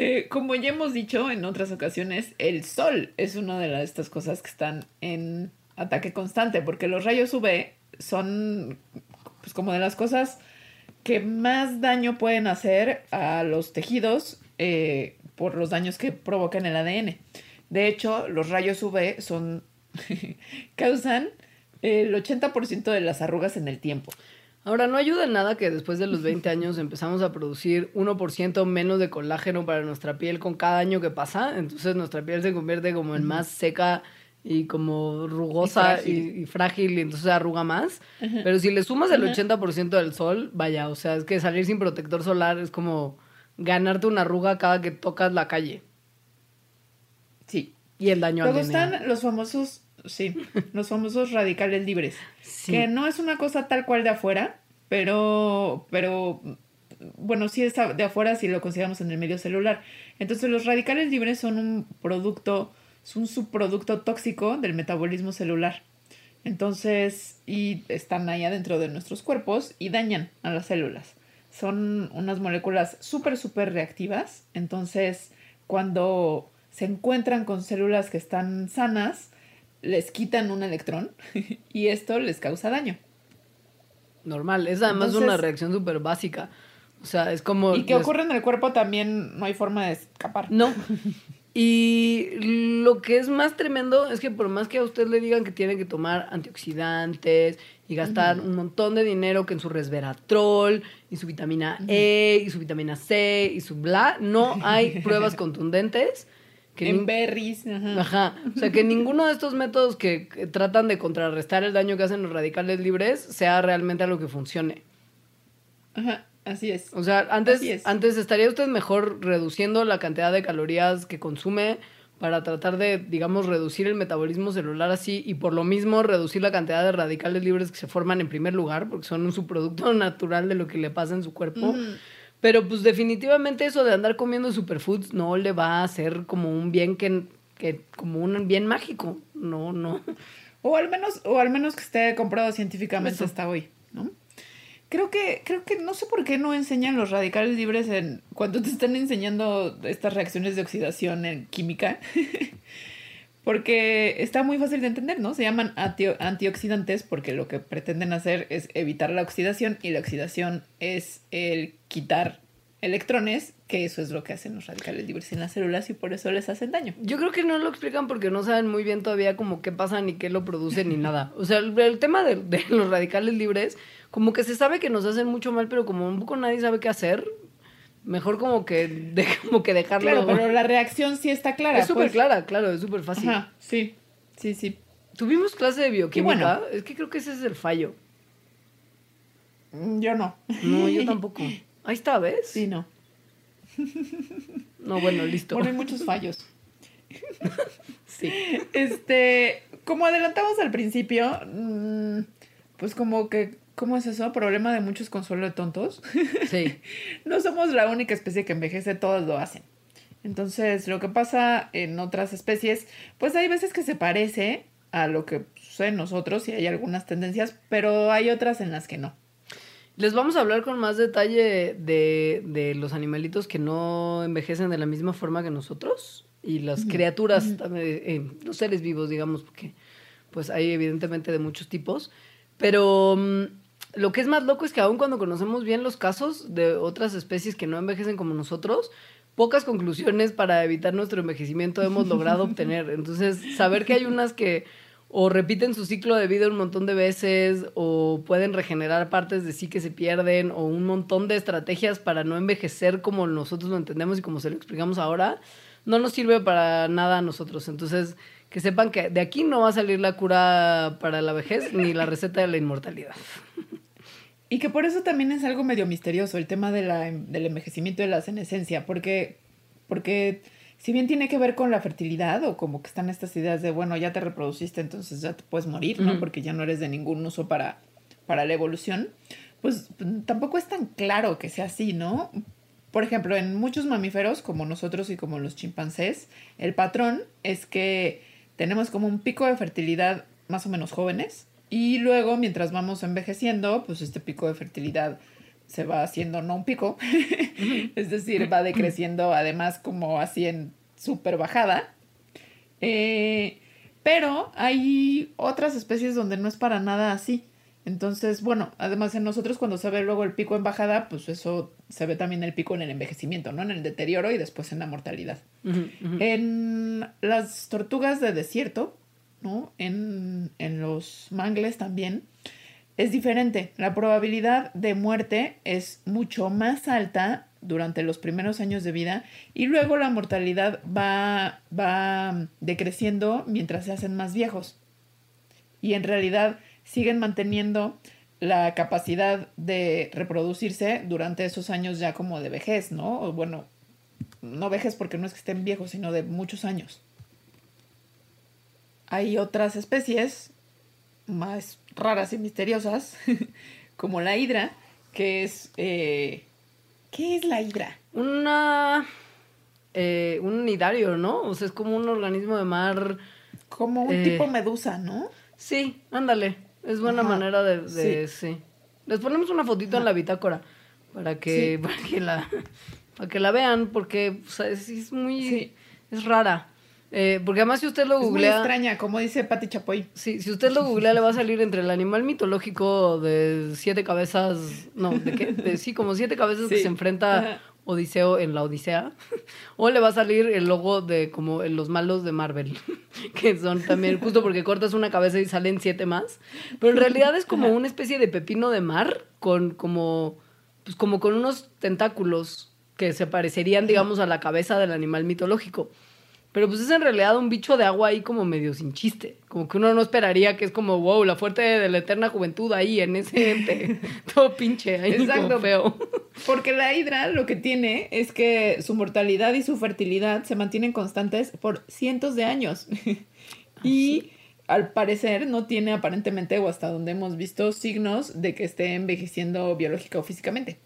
Eh, como ya hemos dicho en otras ocasiones, el sol es una de estas cosas que están en ataque constante, porque los rayos UV son pues, como de las cosas que más daño pueden hacer a los tejidos eh, por los daños que provocan el ADN. De hecho, los rayos UV son causan el 80% de las arrugas en el tiempo. Ahora, no ayuda en nada que después de los 20 años empezamos a producir 1% menos de colágeno para nuestra piel con cada año que pasa. Entonces nuestra piel se convierte como en más seca y como rugosa y Y y frágil. frágil y, entonces arruga más. Pero si le sumas el 80% del sol, vaya, o sea, es que salir sin protector solar es como ganarte una arruga cada que tocas la calle. Sí. Y el daño al Luego DNA. están los famosos, sí, los famosos radicales libres. Sí. Que no es una cosa tal cual de afuera, pero, pero, bueno, sí está de afuera si lo consideramos en el medio celular. Entonces los radicales libres son un producto, es un subproducto tóxico del metabolismo celular. Entonces, y están ahí adentro de nuestros cuerpos y dañan a las células. Son unas moléculas súper, súper reactivas. Entonces, cuando se encuentran con células que están sanas, les quitan un electrón y esto les causa daño. Normal, es además Entonces- una reacción súper básica. O sea, es como... Y que ocurre en el cuerpo también no hay forma de escapar. No. Y lo que es más tremendo es que por más que a usted le digan que tiene que tomar antioxidantes y gastar un montón de dinero que en su resveratrol y su vitamina E y su vitamina C y su bla, no hay pruebas contundentes que en berries. Ajá. Ajá. O sea, que ninguno de estos métodos que, tratan de contrarrestar el daño que hacen los radicales libres sea realmente algo que funcione. Ajá, Así es. O sea, antes, es. antes estaría usted mejor reduciendo la cantidad de calorías que consume para tratar de, digamos, reducir el metabolismo celular así y por lo mismo reducir la cantidad de radicales libres que se forman en primer lugar, porque son un subproducto natural de lo que le pasa en su cuerpo. Pero pues definitivamente eso de andar comiendo superfoods no le va a hacer como un bien que, que como un bien mágico. No, no. O al menos, o al menos que esté comprobado científicamente Eso. hasta hoy, ¿no? Creo que, creo que no sé por qué no enseñan los radicales libres en cuando te están enseñando estas reacciones de oxidación en química. porque está muy fácil de entender, ¿no? Se llaman antio- antioxidantes porque lo que pretenden hacer es evitar la oxidación y la oxidación es el quitar electrones, que eso es lo que hacen los radicales libres en las células y por eso les hacen daño. Yo creo que no lo explican porque no saben muy bien todavía como qué pasa ni qué lo produce ni nada. O sea, el, el tema de, de los radicales libres, como que se sabe que nos hacen mucho mal, pero como un poco nadie sabe qué hacer, mejor como que, de- como que dejarlo. Claro, pero la reacción sí está clara. es súper pues. clara, claro, es súper fácil. Ajá, sí, sí, sí. Tuvimos clase de bioquímica, bueno. es que creo que ese es el fallo. Mm, Yo no. No, yo tampoco. Ahí está, ¿ves? Sí, no. No, bueno, listo. Hay muchos fallos. Sí. Este, como adelantamos al principio, mm, pues como que, ¿cómo es eso? Problema de muchos consuelo de tontos. Sí. no somos la única especie que envejece, todos lo hacen. Entonces, lo que pasa en otras especies, pues hay veces que se parece a lo que sucede en nosotros y hay algunas tendencias, pero hay otras en las que no. Les vamos a hablar con más detalle de, de los animalitos que no envejecen de la misma forma que nosotros y las criaturas, eh, los seres vivos, digamos, porque pues hay evidentemente de muchos tipos. Pero mm, lo que es más loco es que aun cuando conocemos bien los casos de otras especies que no envejecen como nosotros, pocas conclusiones para evitar nuestro envejecimiento hemos logrado obtener. Entonces, saber que hay unas que o repiten su ciclo de vida un montón de veces o pueden regenerar partes de sí que se pierden o un montón de estrategias para no envejecer como nosotros lo entendemos y como se lo explicamos ahora, no nos sirve para nada a nosotros. Entonces, que sepan que de aquí no va a salir la cura para la vejez ni la receta de la inmortalidad. Y que por eso también es algo medio misterioso el tema de la, del envejecimiento de la senescencia, porque, porque si bien tiene que ver con la fertilidad o como que están estas ideas de, bueno, ya te reproduciste, entonces ya te puedes morir, ¿no? Porque ya no eres de ningún uso para, para la evolución, pues tampoco es tan claro que sea así, ¿no? Por ejemplo, en muchos mamíferos, como nosotros y como los chimpancés, el patrón es que tenemos como un pico de fertilidad más o menos jóvenes y luego mientras vamos envejeciendo, pues este pico de fertilidad se va haciendo no un pico, es decir, va decreciendo además como así en súper bajada. Eh, pero hay otras especies donde no es para nada así. Entonces, bueno, además en nosotros cuando se ve luego el pico en bajada, pues eso se ve también el pico en el envejecimiento, ¿no? En el deterioro y después en la mortalidad. En las tortugas de desierto, ¿no? En, en los mangles también, es diferente. La probabilidad de muerte es mucho más alta durante los primeros años de vida y luego la mortalidad va, va decreciendo mientras se hacen más viejos. Y en realidad siguen manteniendo la capacidad de reproducirse durante esos años ya como de vejez, ¿no? O bueno, no vejez porque no es que estén viejos, sino de muchos años. Hay otras especies más raras y misteriosas, como la hidra, que es... eh, ¿Qué es la hidra? Una. eh, un nidario, ¿no? O sea, es como un organismo de mar. Como un Eh. tipo medusa, ¿no? Sí, ándale. Es buena Ajá, manera de. de- sí. Les ponemos una fotito en la bitácora para que, Sí. para que la para que la vean, porque o sea, es, es muy. Sí. Es rara. Eh, porque además, si usted lo Es muy googlea. extraña, como dice Pati Chapoy. Sí, si usted lo googlea, le va a salir entre el animal mitológico de siete cabezas. No, ¿de qué? De, sí, como siete cabezas que se enfrenta Ajá. Odiseo en la Odisea. O le va a salir el logo de como los malos de Marvel. Que son también, justo porque cortas una cabeza y salen siete más. Pero en realidad es como una especie de pepino de mar con como. Pues como con unos tentáculos que se parecerían, digamos, a la cabeza del animal mitológico. Pero pues es en realidad un bicho de agua ahí como medio sin chiste. Como que uno no esperaría que es como, wow, la fuerte de la eterna juventud ahí en ese ente. Todo pinche ahí Exacto. feo. Porque la hidra lo que tiene es que su mortalidad y su fertilidad se mantienen constantes por cientos de años. y al parecer no tiene aparentemente, o hasta donde hemos visto, signos de que esté envejeciendo biológica o físicamente.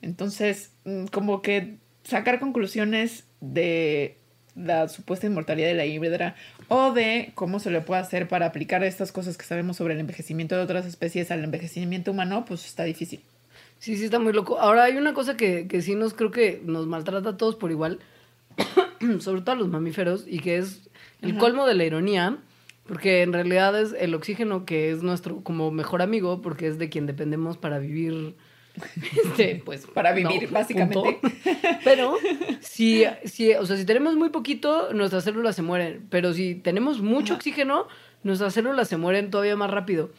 Entonces, mm, como que sacar conclusiones de la supuesta inmortalidad de la híbrida o de cómo se le puede hacer para aplicar estas cosas que sabemos sobre el envejecimiento de otras especies al envejecimiento humano, pues está difícil. Sí, sí, está muy loco. Ahora hay una cosa que, que sí nos creo que nos maltrata a todos por igual, sobre todo a los mamíferos, y que es el Ajá. colmo de la ironía, porque en realidad es el oxígeno que es nuestro como mejor amigo, porque es de quien dependemos para vivir. Este, pues Para vivir, básicamente. punto. Pero si, si, o sea, si tenemos muy poquito, nuestras células se mueren. Pero si tenemos mucho Ajá. oxígeno, nuestras células se mueren todavía más rápido.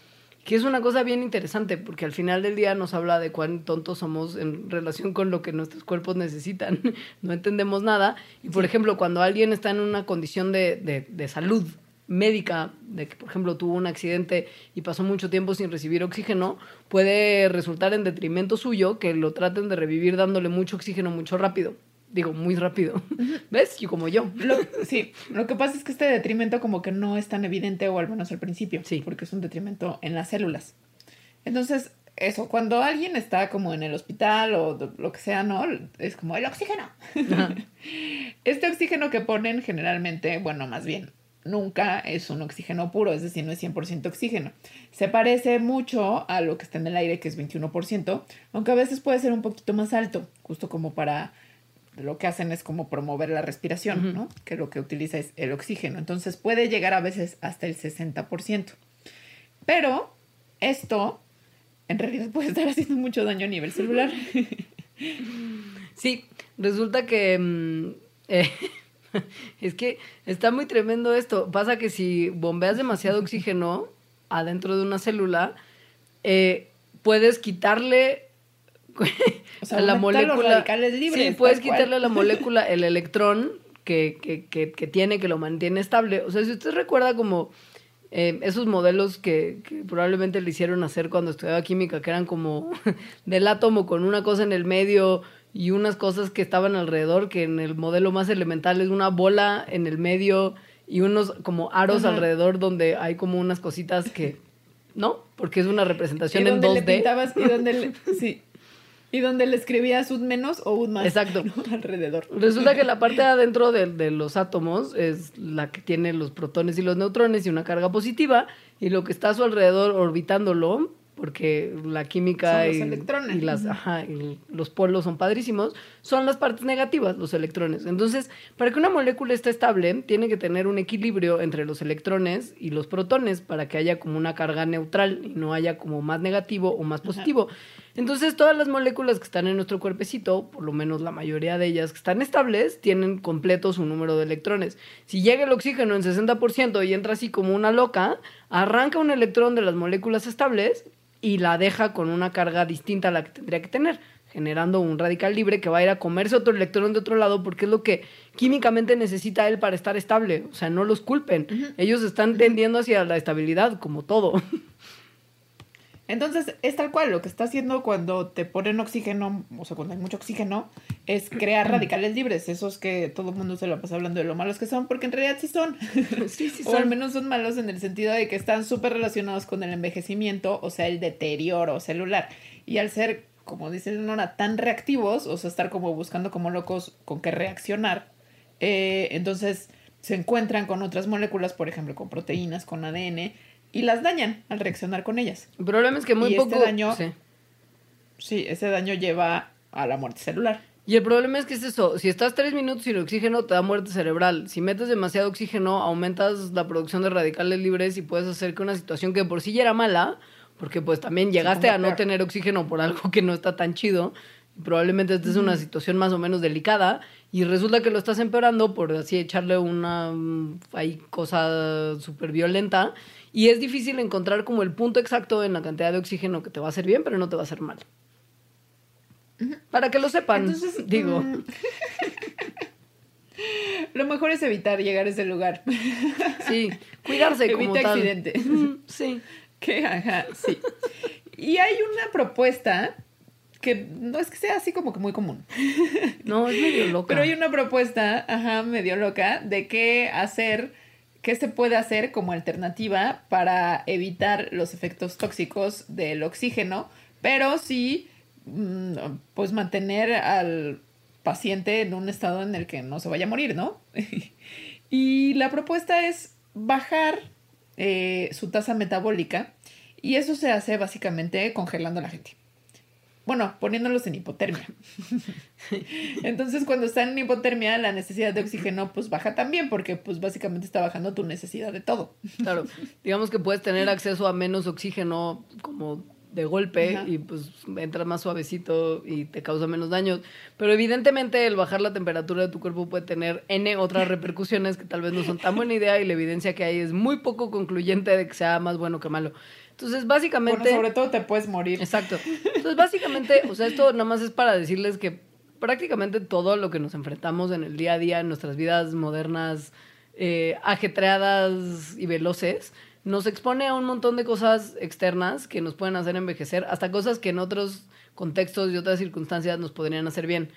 Que es una cosa bien interesante, porque al final del día nos habla de cuán tontos somos en relación con lo que nuestros cuerpos necesitan. No entendemos nada. Y por ejemplo, cuando alguien está en una condición de, de, de salud médica, de que por ejemplo tuvo un accidente y pasó mucho tiempo sin recibir oxígeno, puede resultar en detrimento suyo que lo traten de revivir dándole mucho oxígeno mucho rápido. Digo, muy rápido. ¿Ves? Y como yo. Lo- sí, lo que pasa es que este detrimento como que no es tan evidente, o al menos al principio, Sí. porque es un detrimento en las células. Entonces, eso, cuando alguien está como en el hospital o lo que sea, ¿no? Es como el oxígeno. Este oxígeno que ponen generalmente, bueno, más bien, nunca es un oxígeno puro, es decir, no es 100% oxígeno. Se parece mucho a lo que está en el aire, que es 21%, aunque a veces puede ser un poquito más alto, justo como para lo que hacen es como promover la respiración, ¿no? Que lo que utiliza es el oxígeno. Entonces puede llegar a veces hasta el 60%. Pero esto en realidad puede estar haciendo mucho daño a nivel celular. Sí, resulta que mm, eh, es que está muy tremendo esto. Pasa que si bombeas demasiado oxígeno adentro de una célula, eh, puedes quitarle O sea, a la los molécula. radicales libres, sí, puedes cual. quitarle a la molécula el electrón que, que, que, que tiene, que lo mantiene estable. O sea, si usted recuerda como eh, esos modelos que, que probablemente le hicieron hacer cuando estudiaba química, que eran como del átomo con una cosa en el medio y unas cosas que estaban alrededor, que en el modelo más elemental es una bola en el medio y unos como aros Ajá. alrededor donde hay como unas cositas que, ¿no? Porque es una representación y en donde 2D. le pintabas y donde le, sí. Y donde le escribías un menos o un más. Exacto. ¿no? Alrededor. Resulta que la parte de adentro de, de los átomos es la que tiene los protones y los neutrones y una carga positiva, y lo que está a su alrededor orbitándolo, porque la química Son los y, electrones. y las, Ujú. ajá, y los polos son padrísimos, son las partes negativas, los electrones. Entonces, para que una molécula esté estable, tiene que tener un equilibrio entre los electrones y los protones para que haya como una carga neutral y no haya como más negativo o más positivo. Entonces, todas las moléculas que están en nuestro cuerpecito, por lo menos la mayoría de ellas que están estables, tienen completo su número de electrones. Si llega el oxígeno en 60% y entra así como una loca, arranca un electrón de las moléculas estables y la deja con una carga distinta a la que tendría que tener, generando un radical libre que va a ir a comerse otro electrón de otro lado porque es lo que químicamente necesita él para estar estable. O sea, no los culpen. Ellos están tendiendo hacia la estabilidad, como todo. Entonces, es tal cual. Lo que está haciendo cuando te ponen oxígeno, o sea, cuando hay mucho oxígeno, es crear radicales libres. Esos que todo el mundo se la pasa hablando de lo malos que son, porque en realidad sí son. Sí, sí, O al menos son malos en el sentido de que están súper relacionados con el envejecimiento, o sea, el deterioro celular. Y al ser, como dicen Nora, tan reactivos, o sea, estar como buscando como locos con qué reaccionar, eh, entonces se encuentran con otras moléculas, por ejemplo, con proteínas, con ADN, y las dañan al reaccionar con ellas. El problema es que muy Y este poco... daño- sí. Sí, ese daño lleva a la muerte celular. Y el problema es que es eso, si estás tres minutos sin oxígeno te da muerte cerebral, si metes demasiado oxígeno aumentas la producción de radicales libres y puedes hacer que una situación que por sí ya era mala, porque pues también llegaste a no peor. tener oxígeno por algo que no está tan chido, probablemente esta es una situación más o menos delicada y resulta que lo estás empeorando por así echarle una mm, ahí cosa súper violenta y es difícil encontrar como el punto exacto en la cantidad de oxígeno que te va a hacer bien pero no te va a hacer mal. Para que lo sepan, Entonces, digo. mm, Lo mejor es evitar llegar a ese lugar. Sí, cuidarse como Evita tal. accidentes. Mm, Sí. Que, ajá, sí. Y hay una propuesta que no es que sea así como que muy común. No, es medio loca. Pero hay una propuesta, ajá, medio loca, de qué hacer, qué se puede hacer como alternativa para evitar los efectos tóxicos del oxígeno, pero sí, mm, pues mantener al paciente en un estado en el que no se vaya a morir, ¿no? y la propuesta es bajar eh, su tasa metabólica y eso se hace básicamente congelando a la gente. Bueno, poniéndolos en hipotermia. Entonces, cuando están en hipotermia, la necesidad de oxígeno pues baja también, porque pues básicamente está bajando tu necesidad de todo. Claro, digamos que puedes tener acceso a menos oxígeno como de golpe Ajá. y pues entras más suavecito y te causa menos daños. Pero evidentemente el bajar la temperatura de tu cuerpo puede tener N otras repercusiones que tal vez no son tan buena idea y la evidencia que hay es muy poco concluyente de que sea más bueno que malo. Entonces, básicamente... Bueno, sobre todo te puedes morir. Exacto. Entonces, básicamente, o sea, esto nada más es para decirles que prácticamente todo lo que nos enfrentamos en el día a día, en nuestras vidas modernas, eh, ajetreadas y veloces, nos expone a un montón de cosas externas que nos pueden hacer envejecer, hasta cosas que en otros contextos y otras circunstancias nos podrían hacer bien.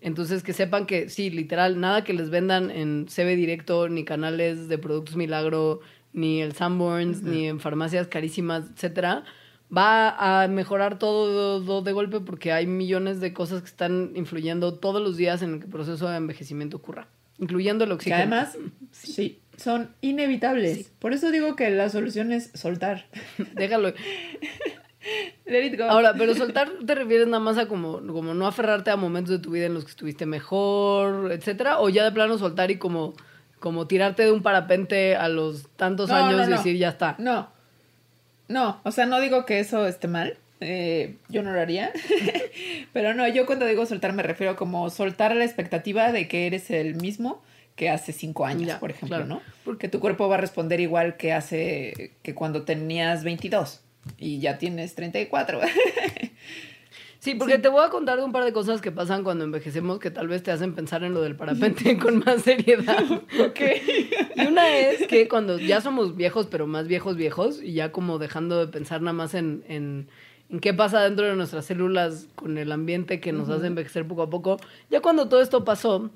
Entonces, que sepan que sí, literal, nada que les vendan en CB Directo, ni canales de productos milagro, ni el Sanborns, ni en farmacias carísimas, etcétera, va a mejorar todo, todo de golpe porque hay millones de cosas que están influyendo todos los días en el que el proceso de envejecimiento ocurra, incluyendo el Que oxígeno. además, sí, son inevitables. Por eso digo que la solución es soltar. Déjalo. Let it go. Ahora, pero soltar te refieres nada más a como, como no aferrarte a momentos de tu vida en los que estuviste mejor, etcétera, o ya de plano soltar y como, como tirarte de un parapente a los tantos No, años no, y no. decir ya está. No. No, o sea, no digo que eso esté mal. eh, yo no lo haría. Pero no, yo cuando digo soltar me refiero como soltar la expectativa de que eres el mismo que hace cinco años, Ya, por ejemplo, claro. ¿no? Porque tu cuerpo va a responder igual que hace que cuando tenías 22 y ya tienes 34. Sí, porque te voy a contar de un par de cosas que pasan cuando envejecemos que tal vez te hacen pensar en lo del parapente con más seriedad. ok. Y una es que cuando ya somos viejos, pero más viejos, viejos, y ya como dejando de pensar nada más en, en, en qué pasa dentro de nuestras células con el ambiente que nos hace envejecer poco a poco, ya cuando todo esto pasó,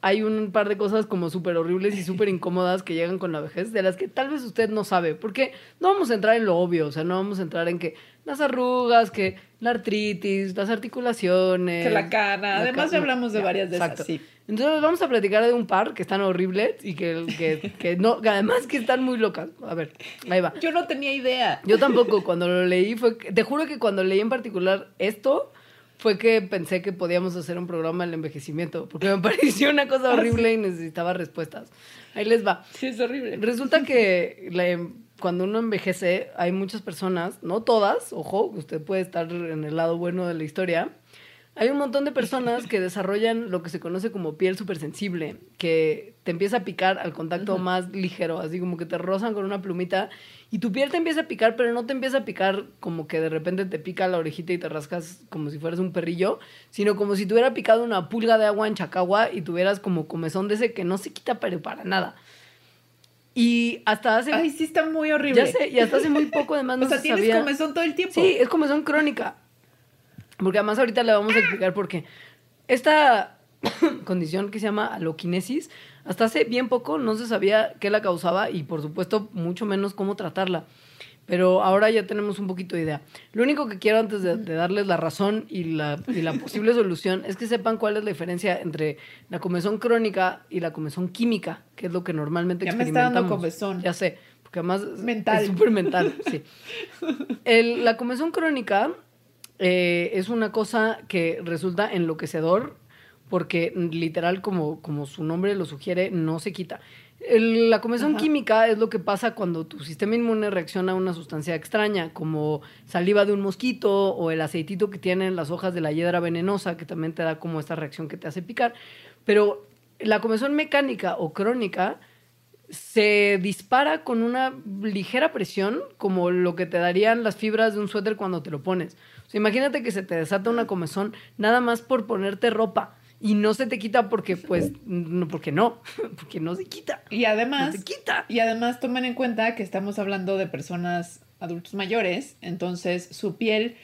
hay un par de cosas como súper horribles y súper incómodas que llegan con la vejez, de las que tal vez usted no sabe, porque no vamos a entrar en lo obvio, o sea, no vamos a entrar en que las arrugas, que la artritis, las articulaciones. Que la cana. Además, ya hablamos de varias de esas, sí. Entonces vamos a platicar de un par que están horribles y que, que, que no, que además que están muy locas. A ver, ahí va. Yo no tenía idea. Yo tampoco, cuando lo leí, fue te juro que cuando leí en particular esto, fue que pensé que podíamos hacer un programa del envejecimiento, porque me pareció una cosa horrible y necesitaba respuestas. Ahí les va. Sí, es horrible. Resulta que la- cuando uno envejece, hay muchas personas, no todas, ojo, usted puede estar en el lado bueno de la historia. Hay un montón de personas que desarrollan lo que se conoce como piel supersensible, que te empieza a picar al contacto más ligero, así como que te rozan con una plumita y tu piel te empieza a picar, pero no te empieza a picar como que de repente te pica la orejita y te rascas como si fueras un perrillo, sino como si te hubiera picado una pulga de agua en Chacagua y tuvieras como comezón de ese que no se quita pero para nada. Y hasta hace... Ay, sí está muy horrible. ya sé, y hasta hace muy poco además no o sea, se tienes sabía... comezón todo el tiempo. Sí, es comezón crónica. Porque además ahorita le vamos a explicar por qué. Esta condición que se llama aloquinesis, hasta hace bien poco no se sabía qué la causaba y por supuesto mucho menos cómo tratarla. Pero ahora ya tenemos un poquito de idea. Lo único que quiero antes de, de darles la razón y la, y la posible solución es que sepan cuál es la diferencia entre la comezón crónica y la comezón química, que es lo que normalmente Ya me está dando experimentamos. comezón. Ya sé, porque además Mental. es súper mental, sí. El- la comezón crónica eh, es una cosa que resulta enloquecedor porque literal, como, como su nombre lo sugiere, no se quita. El- la comezón Ajá. química es lo que pasa cuando tu sistema inmune reacciona a una sustancia extraña, como saliva de un mosquito o el aceitito que tienen las hojas de la hiedra venenosa, que también te da como esta reacción que te hace picar. Pero la comezón mecánica o crónica se dispara con una ligera presión, como lo que te darían las fibras de un suéter cuando te lo pones. O sea, imagínate que se te desata una comezón nada más por ponerte ropa y no se te quita porque, pues, no, porque no, porque no se quita. Y además, No se quita. y además tomen en cuenta que estamos hablando de personas adultos mayores, entonces su piel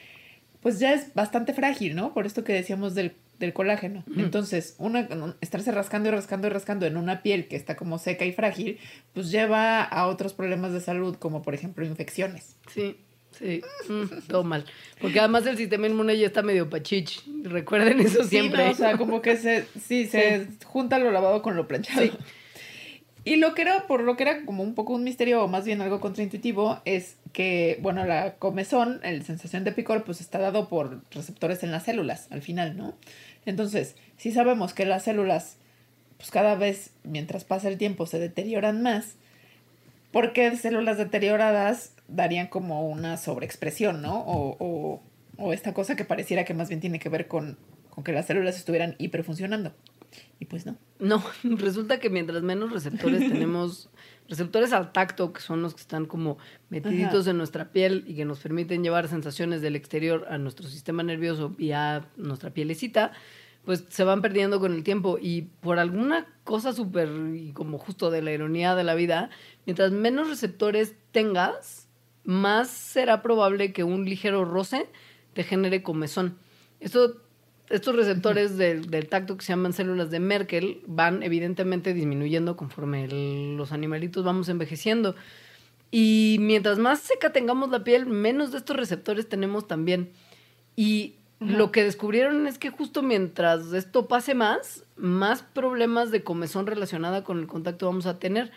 pues ya es bastante frágil, ¿no? Por esto que decíamos del, del colágeno. Entonces, una, estarse rascando y rascando y rascando en una piel que está como seca y frágil, pues lleva a otros problemas de salud, como por ejemplo infecciones. Sí, sí, mm, todo mal. Porque además el sistema inmune ya está medio pachich. Recuerden eso siempre. Sí, no, o sea, como que se, sí, se junta lo lavado con lo planchado. Y lo que era, por lo que era como un poco un misterio, o más bien algo contraintuitivo, es que, bueno, la comezón, la sensación de picor, pues está dado por receptores en las células, al final, ¿no? Entonces, si sabemos que las células, pues cada vez, mientras pasa el tiempo, se deterioran más, ¿por qué células deterioradas darían como una sobreexpresión, ¿no? O, o, o esta cosa que pareciera que más bien tiene que ver con, con que las células estuvieran hiperfuncionando. Y pues no. No, resulta que mientras menos receptores tenemos, receptores al tacto, que son los que están como metiditos Ajá. en nuestra piel y que nos permiten llevar sensaciones del exterior a nuestro sistema nervioso y a nuestra pielecita, pues se van perdiendo con el tiempo. Y por alguna cosa súper, y como justo de la ironía de la vida, mientras menos receptores tengas, más será probable que un ligero roce te genere comezón. Esto estos receptores del, del tacto que se llaman células de Merkel van evidentemente disminuyendo conforme el- los animalitos vamos envejeciendo. Y mientras más seca tengamos la piel, menos de estos receptores tenemos también. Y lo que descubrieron es que justo mientras esto pase más, más problemas de comezón relacionada con el contacto vamos a tener.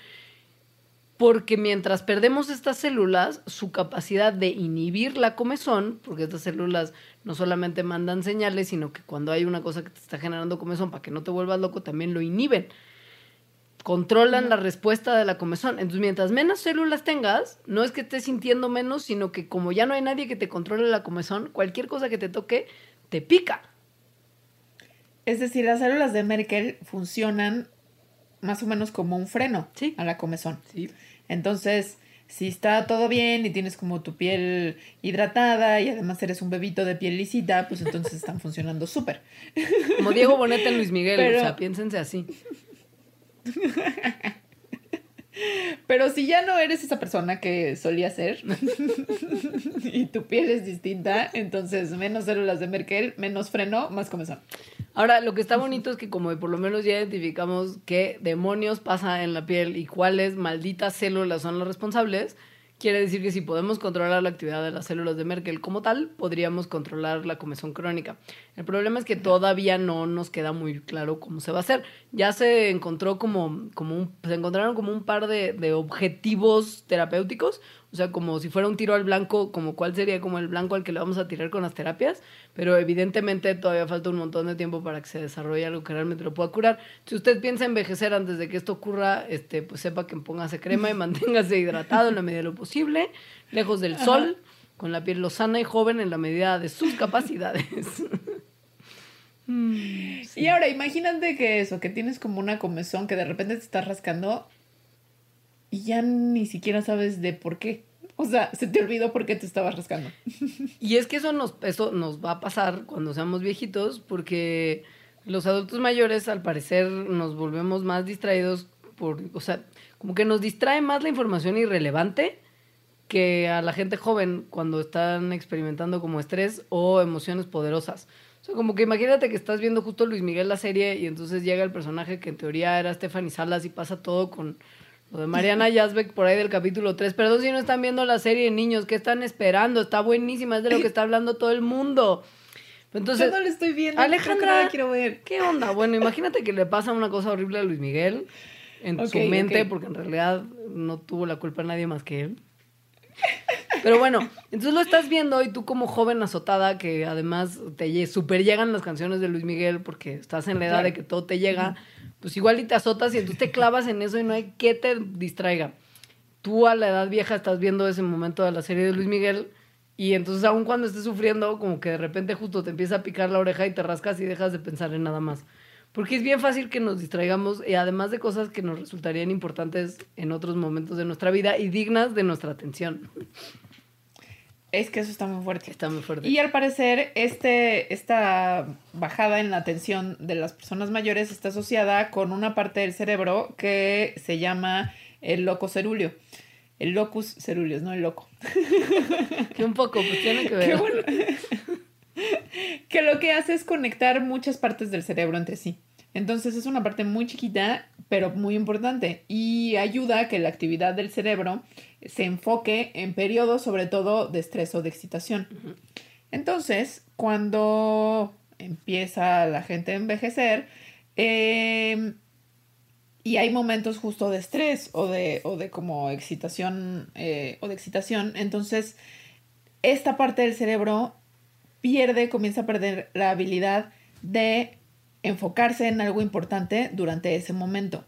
Porque mientras perdemos estas células, su capacidad de inhibir la comezón, porque estas células no solamente mandan señales, sino que cuando hay una cosa que te está generando comezón para que no te vuelvas loco, también lo inhiben. Controlan la respuesta de la comezón. Entonces, mientras menos células tengas, no es que estés sintiendo menos, sino que como ya no hay nadie que te controle la comezón, cualquier cosa que te toque te pica. Es decir, las células de Merkel funcionan más o menos como un freno Sí. a la comezón. Sí. Entonces, si está todo bien y tienes como tu piel hidratada y además eres un bebito de piel lisita, pues entonces están funcionando súper. Como Diego Boneta en Luis Miguel, Pero- o sea, piénsense así. Pero si ya no eres esa persona que solía ser y tu piel es distinta, entonces menos células de Merkel, menos freno, más comezón. Ahora, lo que está bonito es que como por lo menos ya identificamos qué demonios pasa en la piel y cuáles malditas células son las responsables, quiere decir que si podemos controlar la actividad de las células de Merkel como tal, podríamos controlar la comezón crónica. El problema es que todavía no nos queda muy claro cómo se va a hacer. Ya se encontró como, como se encontraron como un par de objetivos terapéuticos, o sea, como si fuera un tiro al blanco, como cuál sería como el blanco al que le vamos a tirar con las terapias, pero evidentemente todavía falta un montón de tiempo para que se desarrolle algo que realmente lo pueda curar. Si usted piensa envejecer antes de que esto ocurra, este, pues sepa que póngase crema y manténgase hidratado en la medida de lo posible, lejos del sol, con la piel lozana y joven en la medida de sus capacidades. Mm, sí. Y ahora imagínate que eso, que tienes como una comezón que de repente te estás rascando y ya ni siquiera sabes de por qué. O sea, se te olvidó por qué te estabas rascando. Y es que eso nos, eso nos va a pasar cuando seamos viejitos, porque los adultos mayores, al parecer, nos volvemos más distraídos por, o sea, como que nos distrae más la información irrelevante que a la gente joven cuando están experimentando como estrés o emociones poderosas. O sea, como que imagínate que estás viendo justo Luis Miguel la serie y entonces llega el personaje que en teoría era Stephanie Salas y pasa todo con lo de Mariana Yazbek por ahí del capítulo 3. Perdón si no están viendo la serie, niños, ¿qué están esperando? Está buenísima, es de lo que está hablando todo el mundo. Entonces, Yo no lo estoy viendo. Alejandra, no la quiero ver. ¿Qué onda? Bueno, imagínate que le pasa una cosa horrible a Luis Miguel en su mente, porque en realidad no tuvo la culpa nadie más que él. Pero bueno, entonces lo estás viendo y tú como joven azotada, que además te super llegan las canciones de Luis Miguel porque estás en la edad Claro. de que todo te llega, pues igual y te azotas y entonces te clavas en eso y no hay que te distraiga. Tú a la edad vieja estás viendo ese momento de la serie de Luis Miguel y entonces aun cuando estés sufriendo, como que de repente justo te empieza a picar la oreja y te rascas y dejas de pensar en nada más. Porque es bien fácil que nos distraigamos y además de cosas que nos resultarían importantes en otros momentos de nuestra vida y dignas de nuestra atención. Es que eso está muy fuerte. Está muy fuerte. Y al parecer, este, esta bajada en la atención de las personas mayores está asociada con una parte del cerebro que se llama el locus ceruleo. El locus ceruleus, no el loco. Que un poco, pues tiene que ver. Qué bueno. que lo que hace es conectar muchas partes del cerebro entre sí. Entonces es una parte muy chiquita, pero muy importante y ayuda a que la actividad del cerebro se enfoque en periodos sobre todo de estrés o de excitación. Entonces, cuando empieza la gente a envejecer, eh, y hay momentos justo de estrés o de, o de como excitación eh, o de excitación, entonces esta parte del cerebro pierde, comienza a perder la habilidad de enfocarse en algo importante durante ese momento.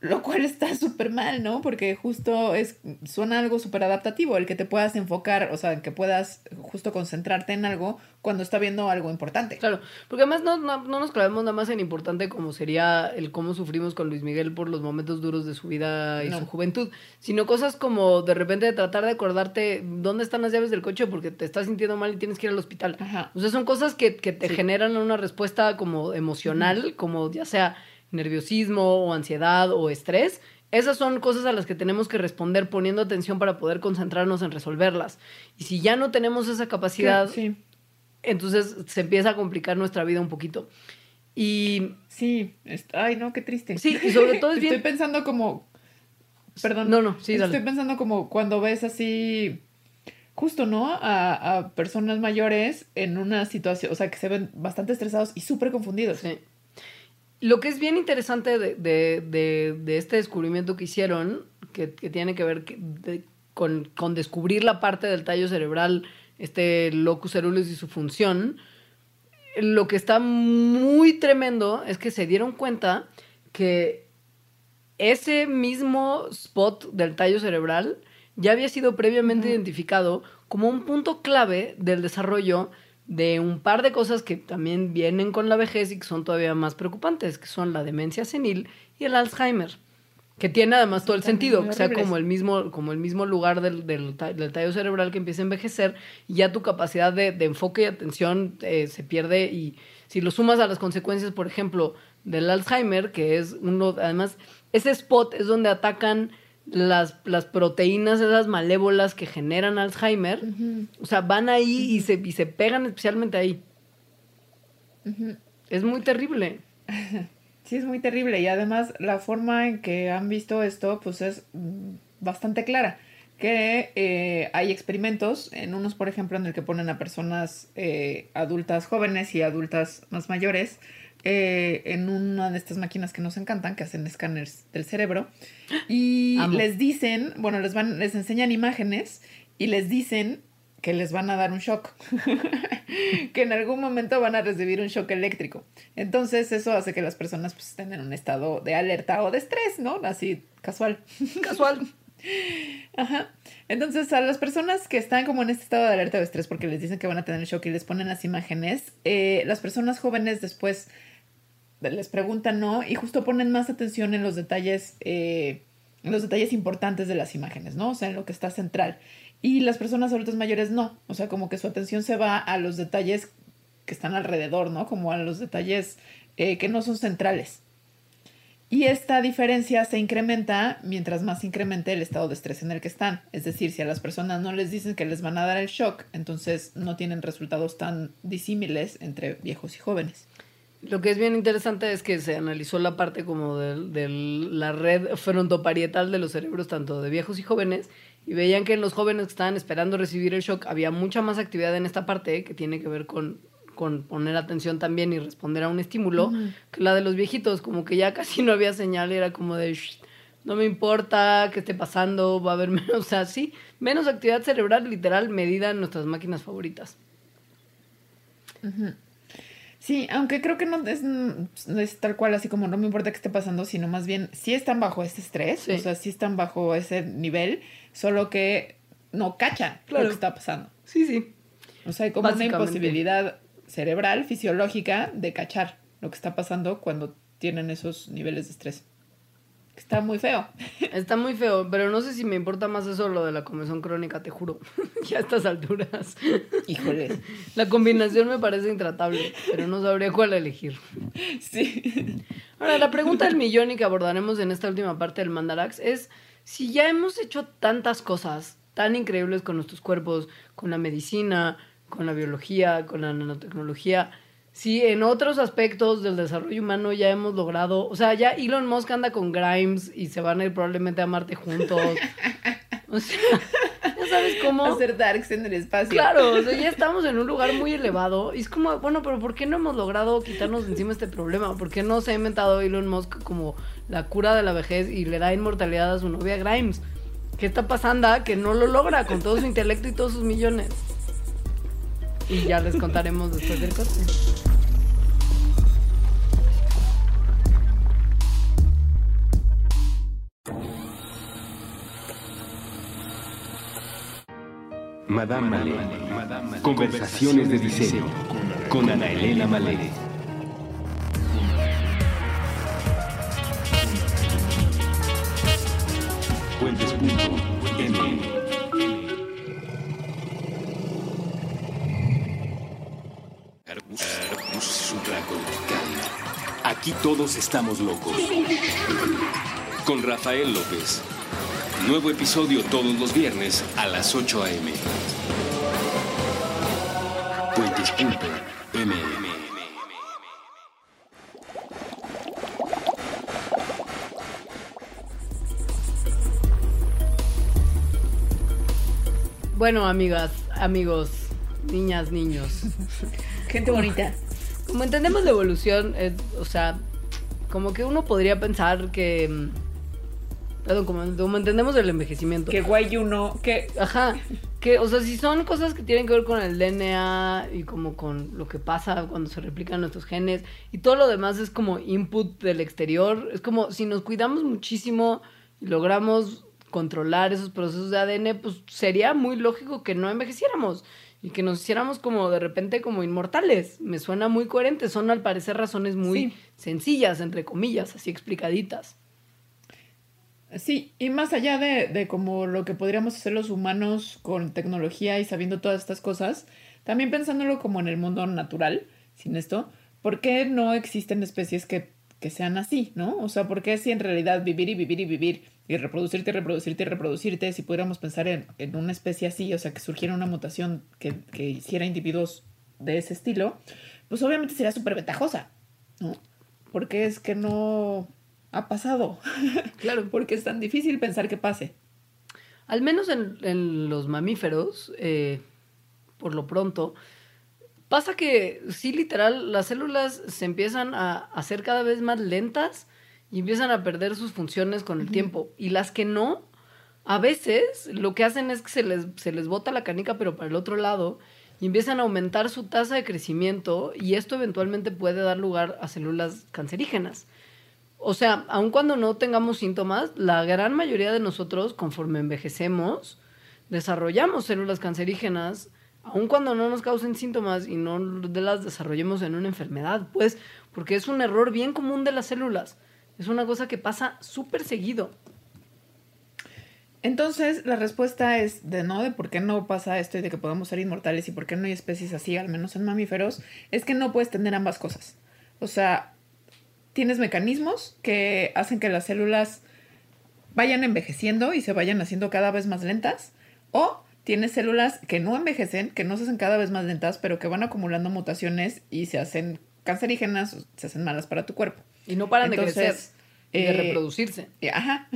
Lo cual está súper mal, ¿no? Porque justo es, suena algo súper adaptativo, el que te puedas enfocar, o sea, que puedas justo concentrarte en algo cuando está viendo algo importante. Claro, porque además no, no, no nos clavemos nada más en importante como sería el cómo sufrimos con Luis Miguel por los momentos duros de su vida y No. su juventud, sino cosas como de repente tratar de acordarte dónde están las llaves del coche porque te estás sintiendo mal y tienes que ir al hospital. Ajá. O sea, son cosas que, que te Sí. generan una respuesta como emocional, como ya sea nerviosismo o ansiedad o estrés. Esas son cosas a las que tenemos que responder poniendo atención para poder concentrarnos en resolverlas. Y si ya no tenemos esa capacidad, Sí, entonces se empieza a complicar nuestra vida un poquito. Y sí. Ay, no, qué triste. sí, y sobre todo es Estoy bien... pensando como. Perdón. No, no, sí, Estoy dale. pensando como cuando ves así. Justo, ¿no? A, a personas mayores en una situación. O sea, que se ven bastante estresados y súper confundidos. Sí. Lo que es bien interesante de, de- de- de este descubrimiento que hicieron, que, que tiene que ver que- de- con, con descubrir la parte del tallo cerebral, este locus ceruleus y su función, lo que está muy tremendo es que se dieron cuenta que ese mismo spot del tallo cerebral ya había sido previamente identificado como un punto clave del desarrollo de un par de cosas que también vienen con la vejez y que son todavía más preocupantes, que son la demencia senil y el Alzheimer. Que tiene además todo el sentido, que sea como el mismo, como el mismo lugar del, del tallo cerebral que empieza a envejecer y ya tu capacidad de, de enfoque y atención eh, se pierde y si lo sumas a las consecuencias, por ejemplo, del Alzheimer, que es uno, además, ese spot es donde atacan las, las proteínas, esas malévolas que generan Alzheimer, o sea, van ahí y, se, y se pegan especialmente ahí. Es muy terrible. Sí, es muy terrible y además la forma en que han visto esto pues es mm, bastante clara. Que eh, hay experimentos, en unos por ejemplo en el que ponen a personas eh, adultas jóvenes y adultas más mayores eh, en una de estas máquinas que nos encantan, que hacen escáneres del cerebro y Amo. les dicen, bueno, les van, les enseñan imágenes y les dicen que les van a dar un shock, que en algún momento van a recibir un shock eléctrico. Entonces eso hace que las personas pues, estén en un estado de alerta o de estrés, ¿no? Así casual. Casual. Ajá. Entonces, a las personas que están como en este estado de alerta o de estrés porque les dicen que van a tener shock y les ponen las imágenes, eh, las personas jóvenes después les preguntan, ¿no? Y justo ponen más atención en los detalles, eh, los detalles importantes de las imágenes, ¿no? O sea, en lo que está central. Y las personas adultas mayores no. O sea, como que su atención se va a los detalles que están alrededor, ¿no? Como a los detalles eh, que no son centrales. Y esta diferencia se incrementa mientras más incremente el estado de estrés en el que están. Es decir, si a las personas no les dicen que les van a dar el shock, entonces no tienen resultados tan disímiles entre viejos y jóvenes. Lo que es bien interesante es que se analizó la parte como de, de la red frontoparietal de los cerebros, tanto de viejos y jóvenes, y veían que en los jóvenes que estaban esperando recibir el shock había mucha más actividad en esta parte que tiene que ver con, con poner atención también y responder a un estímulo, que la de los viejitos, como que ya casi no había señal, era como de... "Shh, no me importa qué esté pasando, va a haber menos, o sea, sí, menos actividad cerebral literal medida en nuestras máquinas favoritas. Sí, aunque creo que no es, no es tal cual así como no me importa qué esté pasando, sino más bien sí están bajo ese estrés, Sí. o sea, sí están bajo ese nivel, solo que no cachan Claro. lo que está pasando. Sí, sí. O sea, hay como una imposibilidad cerebral, fisiológica, de cachar lo que está pasando cuando tienen esos niveles de estrés. Está muy feo. Está muy feo, pero no sé si me importa más eso o lo de la comezón crónica, te juro. ya a estas alturas. Híjole. La combinación me parece intratable, pero no sabría cuál elegir. Sí. Ahora, la pregunta del millón y que abordaremos en esta última parte del Mandarax es si ya hemos hecho tantas cosas tan increíbles con nuestros cuerpos, con la medicina, con la biología, con la nanotecnología, si en otros aspectos del desarrollo humano ya hemos logrado, o sea, ya Elon Musk anda con Grimes y se van a ir probablemente a Marte juntos. O sea, ya sabes cómo... Hacer darks en el espacio. Claro, o sea, ya estamos en un lugar muy elevado. Y es como, bueno, pero ¿por qué no hemos logrado quitarnos de encima este problema? ¿Por qué no se ha inventado Elon Musk como la cura de la vejez y le da inmortalidad a su novia Grimes? ¿Qué está pasando? Que no lo logra con todo su intelecto y todos sus millones. Y ya les contaremos después del corte. Madame Malé. Conversaciones de diseño con Ana Elena Malé. Aquí todos estamos locos. Con Rafael López. Nuevo episodio todos los viernes a las 8 a.m. Puentes.m. Bueno, amigas, amigos, niñas, niños. Gente bonita. Como entendemos la evolución, eh, o sea, como que uno podría pensar que... mm, Perdón, como, como entendemos el envejecimiento. Que guay uno, que Ajá. Que, o sea, si son cosas que tienen que ver con el DNA y como con lo que pasa cuando se replican nuestros genes y todo lo demás es como input del exterior, es como si nos cuidamos muchísimo y logramos controlar esos procesos de ADN, pues sería muy lógico que no envejeciéramos y que nos hiciéramos como de repente como inmortales. Me suena muy coherente, son al parecer razones muy Sí. sencillas, entre comillas, así explicaditas. Sí, y más allá de, de como lo que podríamos hacer los humanos con tecnología y sabiendo todas estas cosas, también pensándolo como en el mundo natural, sin esto, ¿por qué no existen especies que, que sean así, no? O sea, ¿por qué si en realidad vivir y vivir y vivir y reproducirte reproducirte reproducirte, si pudiéramos pensar en, en una especie así, o sea, que surgiera una mutación que, que hiciera individuos de ese estilo, pues obviamente sería súper ventajosa, ¿no? Porque es que no ha pasado. Claro. Porque es tan difícil pensar que pase. Al menos en, en los mamíferos, eh, por lo pronto, pasa que sí, literal, las células se empiezan a hacer cada vez más lentas y empiezan a perder sus funciones con el tiempo. Y las que no, a veces lo que hacen es que se les, se les bota la canica, pero para el otro lado, y empiezan a aumentar su tasa de crecimiento y esto eventualmente puede dar lugar a células cancerígenas. O sea, aun cuando no tengamos síntomas, la gran mayoría de nosotros, conforme envejecemos, desarrollamos células cancerígenas, aun cuando no nos causen síntomas y no las desarrollemos en una enfermedad, pues, porque es un error bien común de las células. Es una cosa que pasa súper seguido. Entonces, la respuesta es de no, de por qué no pasa esto y de que podamos ser inmortales y por qué no hay especies así, al menos en mamíferos, es que no puedes tener ambas cosas. O sea, tienes mecanismos que hacen que las células vayan envejeciendo y se vayan haciendo cada vez más lentas, o tienes células que no envejecen, que no se hacen cada vez más lentas, pero que van acumulando mutaciones y se hacen cancerígenas, se hacen malas para tu cuerpo. Y no paran de crecer y de eh, reproducirse. Ajá.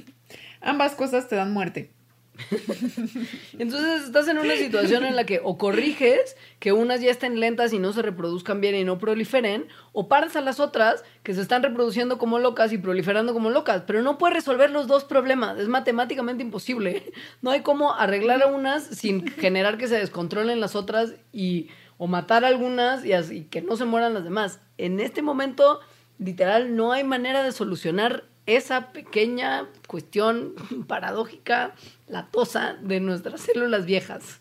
Ambas cosas te dan muerte. Entonces estás en una situación en la que o corriges que unas ya estén lentas y no se reproduzcan bien y no proliferen, o paras a las otras que se están reproduciendo como locas y proliferando como locas, pero no puedes resolver los dos problemas, es matemáticamente imposible. No hay cómo arreglar a unas sin generar que se descontrolen las otras y o matar a algunas y así que no se mueran las demás. En este momento, literal, no hay manera de solucionar esa pequeña cuestión paradójica, latosa de nuestras células viejas.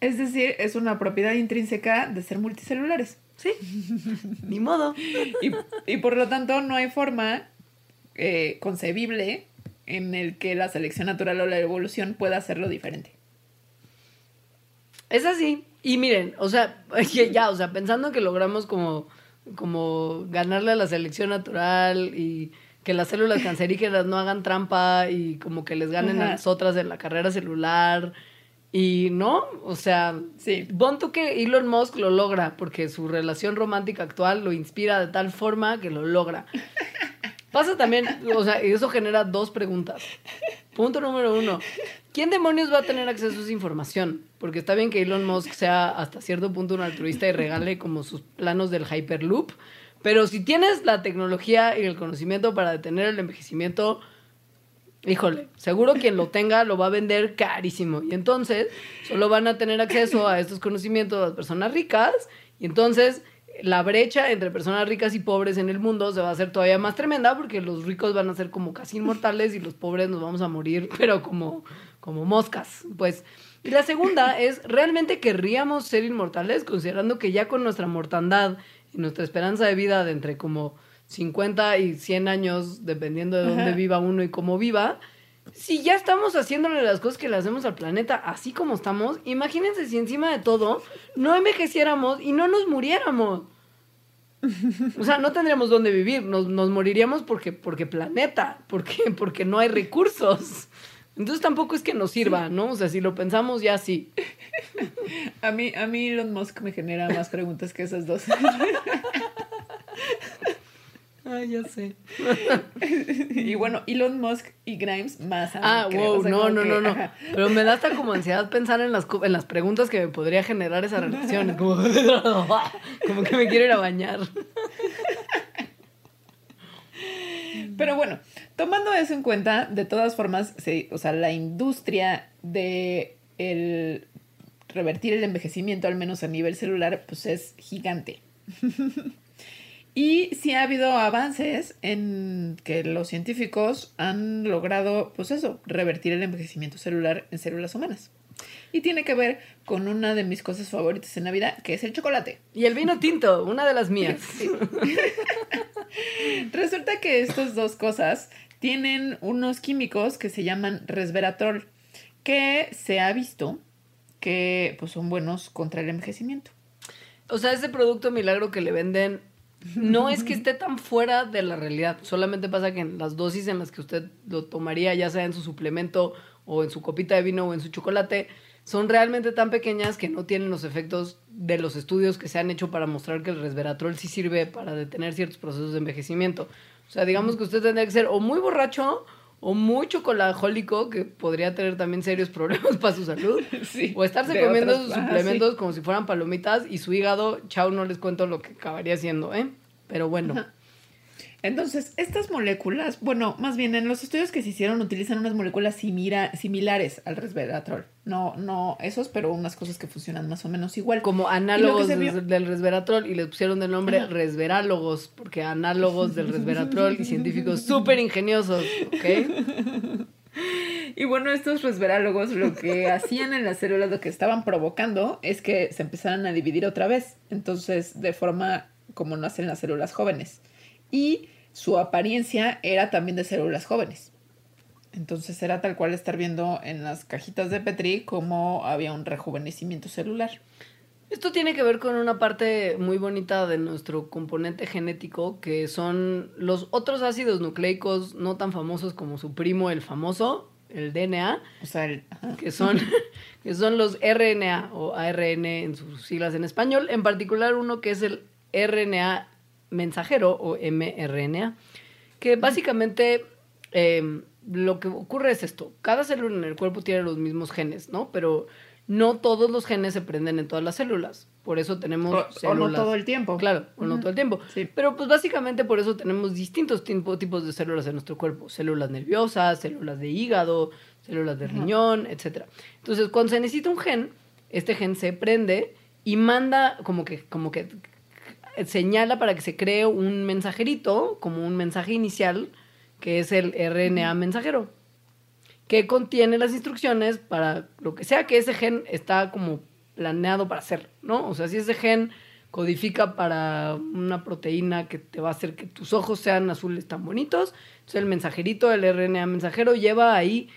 Es decir, es una propiedad intrínseca de ser multicelulares. Sí, ni modo. Y, y por lo tanto no hay forma eh, concebible en el que la selección natural o la evolución pueda hacerlo diferente. Es así. Y miren, o sea, ya, o sea, pensando que logramos como, como ganarle a la selección natural y que las células cancerígenas no hagan trampa y como que les ganen a Ajá. las otras en la carrera celular. Y no, o sea, Sí. pon tú que Elon Musk lo logra, porque su relación romántica actual lo inspira de tal forma que lo logra. Pasa también, o sea, y eso genera dos preguntas. Punto número uno. ¿Quién demonios va a tener acceso a esa información? Porque está bien que Elon Musk sea hasta cierto punto un altruista y regale como sus planos del Hyperloop, pero si tienes la tecnología y el conocimiento para detener el envejecimiento, híjole, seguro quien lo tenga lo va a vender carísimo. Y entonces solo van a tener acceso a estos conocimientos las personas ricas. Y entonces la brecha entre personas ricas y pobres en el mundo se va a hacer todavía más tremenda porque los ricos van a ser como casi inmortales y los pobres nos vamos a morir, pero como, como moscas. Pues. Y la segunda es, ¿realmente querríamos ser inmortales considerando que ya con nuestra mortandad y nuestra esperanza de vida de entre como 50 y 100 años, dependiendo de dónde Ajá. viva uno y cómo viva, si ya estamos haciéndole las cosas que le hacemos al planeta así como estamos, imagínense si encima de todo no envejeciéramos y no nos muriéramos. O sea, no tendríamos dónde vivir, nos, nos moriríamos porque, porque planeta, porque, porque no hay recursos. Entonces tampoco es que nos sirva, ¿no? O sea, si lo pensamos ya sí. A mí, a mí Elon Musk me genera más preguntas que esas dos. Ay, ya sé. y bueno, Elon Musk y Grimes más. Ah, wow, O sea, no, no, que, no, no. ajá. Pero me da hasta como ansiedad pensar en las, en las preguntas que me podría generar esa relación. Como que me quiero ir a bañar. Pero bueno, tomando eso en cuenta, de todas formas, se- o sea, la industria de el revertir el envejecimiento, al menos a nivel celular, pues es gigante. y sí ha habido avances en que los científicos han logrado, pues eso, revertir el envejecimiento celular en células humanas. Y tiene que ver con una de mis cosas favoritas en Navidad, que es el chocolate. Y el vino tinto, una de las mías. Resulta que estas dos cosas tienen unos químicos que se llaman resveratrol, que se ha visto que pues, son buenos contra el envejecimiento. O sea, ese producto milagro que le venden no es que esté tan fuera de la realidad. Solamente pasa que en las dosis en las que usted lo tomaría, ya sea en su suplemento o en su copita de vino o en su chocolate, son realmente tan pequeñas que no tienen los efectos de los estudios que se han hecho para mostrar que el resveratrol sí sirve para detener ciertos procesos de envejecimiento. O sea, digamos que usted tendría que ser o muy borracho o muy chocolajólico, que podría tener también serios problemas para su salud. Sí, o estarse comiendo otras- sus ajá, suplementos como si fueran palomitas y su hígado, chao, no les cuento lo que acabaría siendo, ¿eh? Pero bueno. Ajá. Entonces, estas moléculas, bueno, más bien en los estudios que se hicieron utilizan unas moléculas simira- similares al resveratrol. No, no esos, pero unas cosas que funcionan más o menos igual. Como análogos vio- del, resveratrol y les pusieron de nombre Ajá. resverálogos, porque análogos del resveratrol y científicos súper ingeniosos, ¿ok? Y bueno, estos resverálogos lo que hacían en las células, lo que estaban provocando es que se empezaran a dividir otra vez. Entonces, de forma como nacen las células jóvenes. Y su apariencia era también de células jóvenes. Entonces era tal cual estar viendo en las cajitas de Petri cómo había un rejuvenecimiento celular. Esto tiene que ver con una parte muy bonita de nuestro componente genético, que son los otros ácidos nucleicos no tan famosos como su primo, el famoso, el DNA, O sea, el- que son, que son los RNA o ARN en sus siglas en español, en particular uno que es el RNA mensajero o mRNA, que básicamente eh, lo que ocurre es esto, cada célula en el cuerpo tiene los mismos genes, ¿no? Pero no todos los genes se prenden en todas las células, por eso tenemos O- o no células. todo el tiempo. Claro, o no todo el tiempo. Sí. Pero pues básicamente por eso tenemos distintos tipo- tipos de células en nuestro cuerpo. Células nerviosas, células de hígado, células de riñón, etc. Entonces, cuando se necesita un gen, este gen se prende y manda como que, como que señala para que se cree un mensajerito, como un mensaje inicial, que es el RNA mensajero, que contiene las instrucciones para lo que sea que ese gen está como planeado para hacer, ¿no? O sea, si ese gen codifica para una proteína que te va a hacer que tus ojos sean azules tan bonitos, entonces el mensajerito, el RNA mensajero, lleva ahí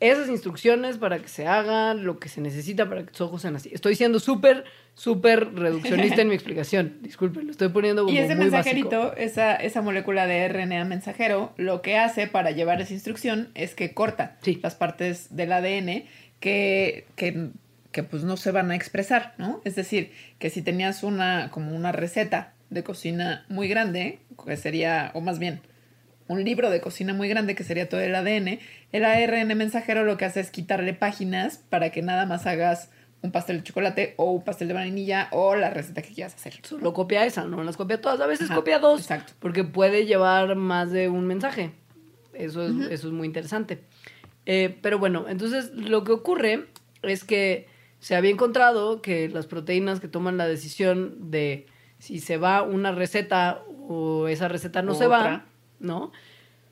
esas instrucciones para que se haga lo que se necesita para que tus ojos sean así. Estoy siendo súper, súper reduccionista en mi explicación. Disculpen, lo estoy poniendo como Y ese muy mensajerito, básico. esa, esa molécula de RNA mensajero, lo que hace para llevar esa instrucción es que corta Sí. las partes del ADN que, que, que, pues no se van a expresar, ¿no? Es decir, que si tenías una, como una receta de cocina muy grande, que sería, o más bien, un libro de cocina muy grande que sería todo el ADN, el ARN mensajero lo que hace es quitarle páginas para que nada más hagas un pastel de chocolate o un pastel de vainilla o la receta que quieras hacer. Solo copia esa, no las copia todas. A veces Ajá, copia dos. exacto. Porque puede llevar más de un mensaje. Eso es, eso es muy interesante. Eh, pero bueno, entonces lo que ocurre es que se había encontrado que las proteínas que toman la decisión de si se va una receta o esa receta no se va. ¿No?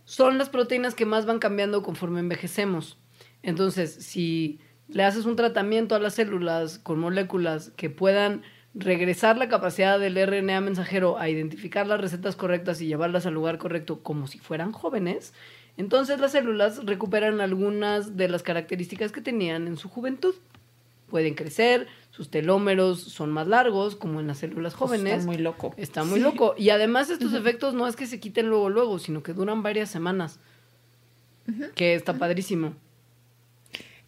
Son las proteínas que más van cambiando conforme envejecemos. Entonces, si le haces un tratamiento a las células con moléculas que puedan regresar la capacidad del RNA mensajero a identificar las recetas correctas y llevarlas al lugar correcto como si fueran jóvenes, entonces las células recuperan algunas de las características que tenían en su juventud. Pueden crecer, sus telómeros son más largos, como en las células jóvenes. Está muy loco. Está muy loco. Y además estos efectos no es que se quiten luego, luego, sino que duran varias semanas. Que está padrísimo.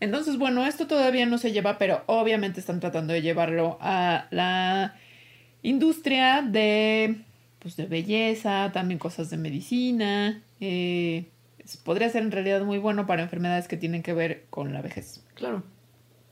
Entonces, bueno, esto todavía no se lleva, pero obviamente están tratando de llevarlo a la industria de, pues, de belleza, también cosas de medicina. eh, podría ser en realidad muy bueno para enfermedades que tienen que ver con la vejez. Claro.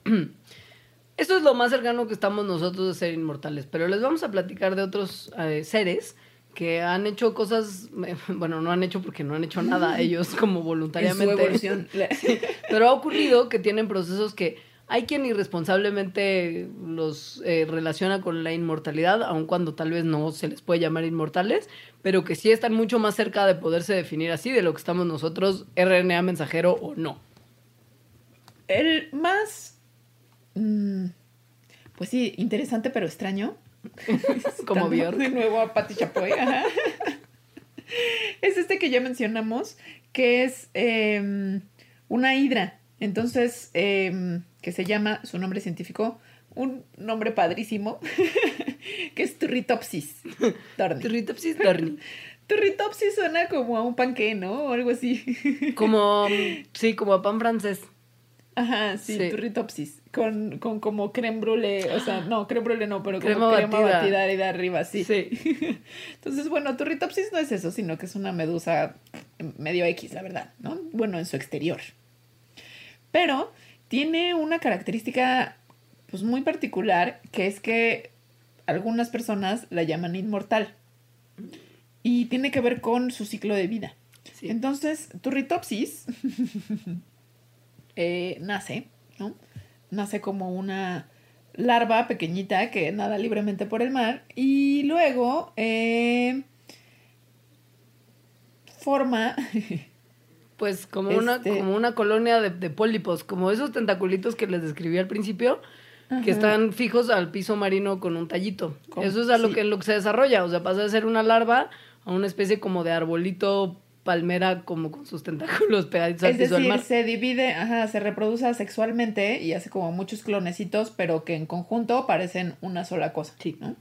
Esto es lo más cercano que estamos nosotros de ser inmortales, pero les vamos a platicar de otros eh, seres que han hecho cosas, bueno, no han hecho porque no han hecho nada ellos como En su voluntariamente. evolución. Pero ha ocurrido que tienen procesos que hay quien irresponsablemente los eh, relaciona con la inmortalidad, aun cuando tal vez no se les puede llamar inmortales, pero que sí están mucho más cerca de poderse definir así de lo que estamos nosotros, RNA mensajero o no. El más. Mm, pues sí, interesante pero extraño. Como Bjork. De nuevo a Patti Chapoy. ajá. es este que ya mencionamos, que es em, una hidra. Entonces, em, que se llama, su nombre científico, un nombre padrísimo, que es Turritopsis. Dorni. Turritopsis dorni. Turritopsis suena como a un panqué, ¿no? O algo así. Como, sí, como a pan francés. Ajá, sí, Sí. turritopsis. Con, con como creme brulee, o sea, no, creme brulee no, pero como Crema crema, batida. batida. ahí de arriba, sí. Sí. Entonces, bueno, turritopsis no es eso, sino que es una medusa medio X, la verdad, ¿no? Bueno, en su exterior. Pero tiene una característica, pues, muy particular, que es que algunas personas la llaman inmortal. Y tiene que ver con su ciclo de vida. Sí. Entonces, Turritopsis eh, nace, ¿no? Nace como una larva pequeñita que nada libremente por el mar y luego eh, forma Pues como, una, Este- como una colonia de, de pólipos, como esos tentaculitos que les describí al principio, que están fijos al piso marino con un tallito. Eso es a lo sí. que, en lo que se desarrolla, o sea, pasa de ser una larva a una especie como de arbolito palmera como con sus tentáculos pegaditos al es del decir, mar. se divide, ajá, se reproduce sexualmente y hace como muchos clonecitos, pero que en conjunto parecen una sola cosa. Sí. ¿no?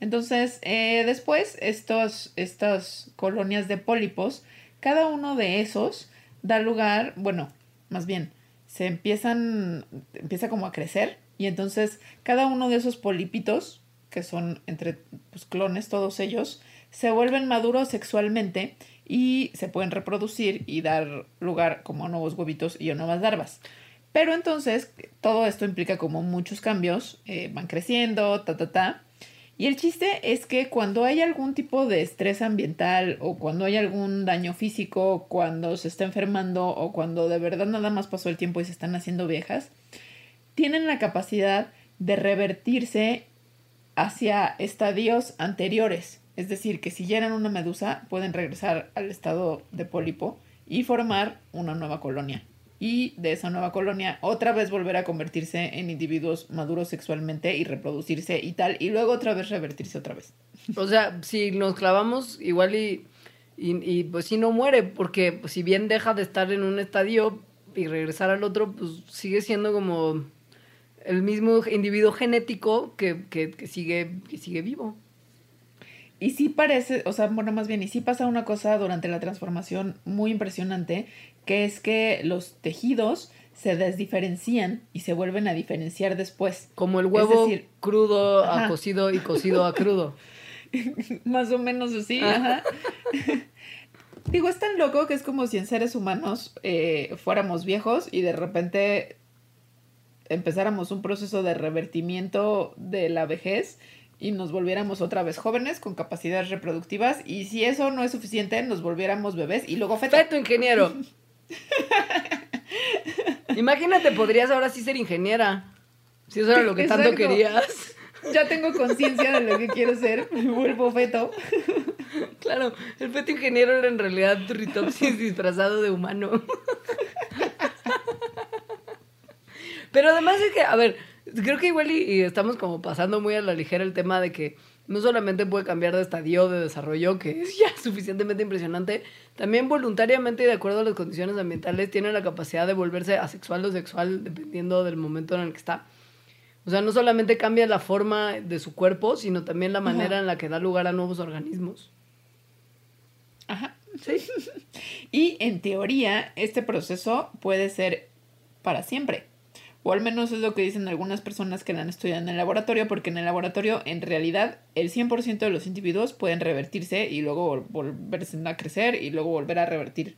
Entonces, eh, después, estos, estas colonias de pólipos, cada uno de esos da lugar, bueno, más bien, se empiezan, empieza como a crecer y entonces cada uno de esos polipitos, que son entre pues, clones todos ellos, se vuelven maduros sexualmente y se pueden reproducir y dar lugar como a nuevos huevitos y a nuevas larvas. Pero entonces todo esto implica como muchos cambios, eh, van creciendo, ta, ta, ta. Y el chiste es que cuando hay algún tipo de estrés ambiental o cuando hay algún daño físico, cuando se está enfermando o cuando de verdad nada más pasó el tiempo y se están haciendo viejas, tienen la capacidad de revertirse hacia estadios anteriores. Es decir, que si ya eran una medusa, pueden regresar al estado de pólipo y formar una nueva colonia. Y de esa nueva colonia otra vez volver a convertirse en individuos maduros sexualmente y reproducirse y tal. Y luego otra vez revertirse otra vez. O sea, si nos clavamos igual y, y, pues si no muere, porque si bien deja de estar en un estadio y regresar al otro, pues sigue siendo como el mismo individuo genético que, que sigue, que sigue vivo. Y sí parece, o sea, bueno, más bien, y sí pasa una cosa durante la transformación muy impresionante, que es que los tejidos se desdiferencian y se vuelven a diferenciar después. Como el huevo decir, crudo a cocido y cocido a crudo. Más o menos así, ajá. Digo, es tan loco que es como si en seres humanos eh, fuéramos viejos y de repente empezáramos un proceso de revertimiento de la vejez y nos volviéramos otra vez jóvenes con capacidades reproductivas y si eso no es suficiente nos volviéramos bebés y luego feto. Feto ingeniero. Imagínate, podrías ahora sí ser ingeniera. Si eso era lo que tanto querías. Ya tengo conciencia de lo que quiero ser, me vuelvo feto. Claro, el feto ingeniero era en realidad Turritopsis disfrazado de humano. Pero además es que, a ver, creo que igual y, y estamos como pasando muy a la ligera el tema de que no solamente puede cambiar de estadio de desarrollo, que es ya suficientemente impresionante, también voluntariamente y de acuerdo a las condiciones ambientales tiene la capacidad de volverse asexual o sexual dependiendo del momento en el que está. O sea, no solamente cambia la forma de su cuerpo, sino también la manera Ajá. en la que da lugar a nuevos organismos. Ajá. Sí. Y en teoría, este proceso puede ser para siempre. O al menos es lo que dicen algunas personas que la han estudiado en el laboratorio, porque en el laboratorio, en realidad, el 100% de los individuos pueden revertirse y luego vol- volverse a crecer y luego volver a revertir.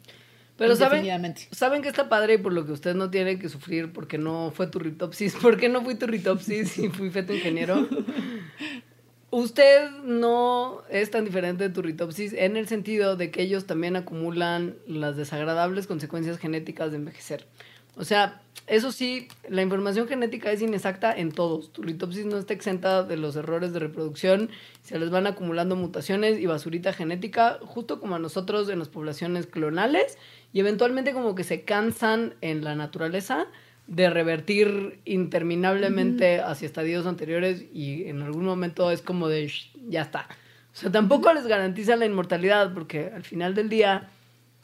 Pero saben, saben que está padre y por lo que usted no tiene que sufrir porque no fue turritopsis. ¿Por qué no fui turritopsis y fui feto ingeniero? Usted no es tan diferente de Turritopsis en el sentido de que ellos también acumulan las desagradables consecuencias genéticas de envejecer. O sea, eso sí, la información genética es inexacta en todos. Turritopsis no está exenta de los errores de reproducción. Se les van acumulando mutaciones y basurita genética, justo como a nosotros en las poblaciones clonales. Y eventualmente como que se cansan en la naturaleza de revertir interminablemente hacia estadios anteriores y en algún momento es como de "Shh, ya está. O sea, tampoco les garantiza la inmortalidad porque al final del día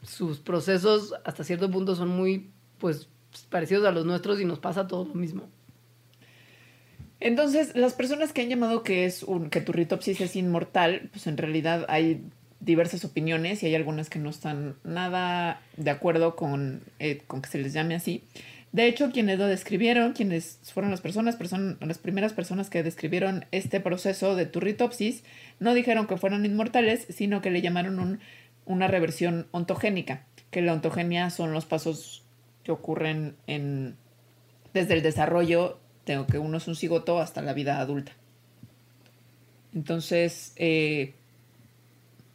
sus procesos hasta cierto punto son muy pues parecidos a los nuestros y nos pasa todo lo mismo. Entonces, las personas que han llamado que es un que Turritopsis es inmortal, pues en realidad hay diversas opiniones y hay algunas que no están nada de acuerdo con, eh, con que se les llame así. De hecho, quienes lo describieron, quienes fueron las personas, person- las primeras personas que describieron este proceso de turritopsis, no dijeron que fueran inmortales, sino que le llamaron un- una reversión ontogénica, que la ontogenia son los pasos que ocurren en, desde el desarrollo de que uno es un cigoto hasta la vida adulta. Entonces, eh,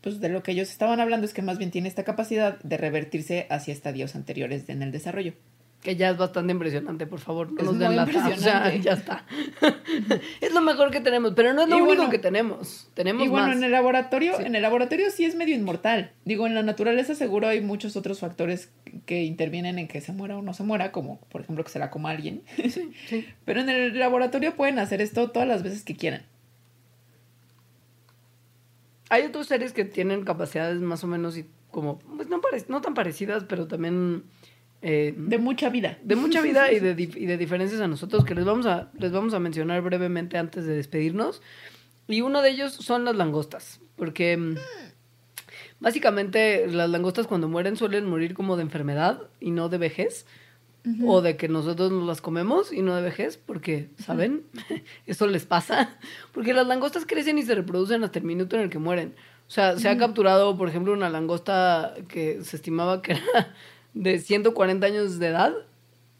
pues de lo que ellos estaban hablando es que más bien tiene esta capacidad de revertirse hacia estadios anteriores en el desarrollo. Que ya es bastante impresionante, por favor, no Es nos den lata. O sea, ya está. es lo mejor que tenemos, pero no es lo Y único bueno- que tenemos. Tenemos Y bueno, más. en el laboratorio, Sí. en el laboratorio sí es medio inmortal. Digo, en la naturaleza seguro hay muchos otros factores que intervienen en que se muera o no se muera, como por ejemplo que se la coma alguien. Sí, sí. Pero en el laboratorio pueden hacer esto todas las veces que quieran. Hay otros seres que tienen capacidades más o menos y como, pues no, no tan parecidas, pero también eh, De mucha vida. de mucha vida y de, y de diferencias a nosotros que les vamos a, les vamos a mencionar brevemente antes de despedirnos. Y uno de ellos son las langostas, porque mm, básicamente las langostas cuando mueren suelen morir como de enfermedad y no de vejez. O de que nosotros nos las comemos y no de vejez, porque, ¿saben? Eso les pasa. Porque las langostas crecen y se reproducen hasta el minuto en el que mueren. O sea, se ha capturado, por ejemplo, una langosta que se estimaba que era de 140 años de edad.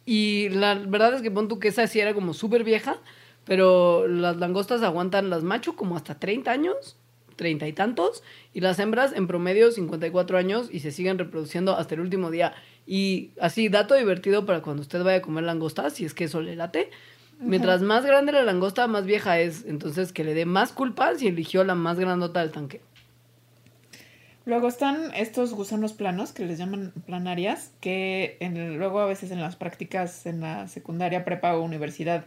Y la verdad es que pon tú que esa sí era como súper vieja, pero las langostas aguantan las macho como hasta 30 años, 30 y tantos, y las hembras en promedio 54 años y se siguen reproduciendo hasta el último día. Y así, dato divertido para cuando usted vaya a comer langosta, si es que eso le late. Mientras más grande la langosta, más vieja es. Entonces, que le dé más culpa si eligió la más grandota del tanque. Luego están estos gusanos planos que les llaman planarias, que luego a veces en las prácticas en la secundaria, prepa o universidad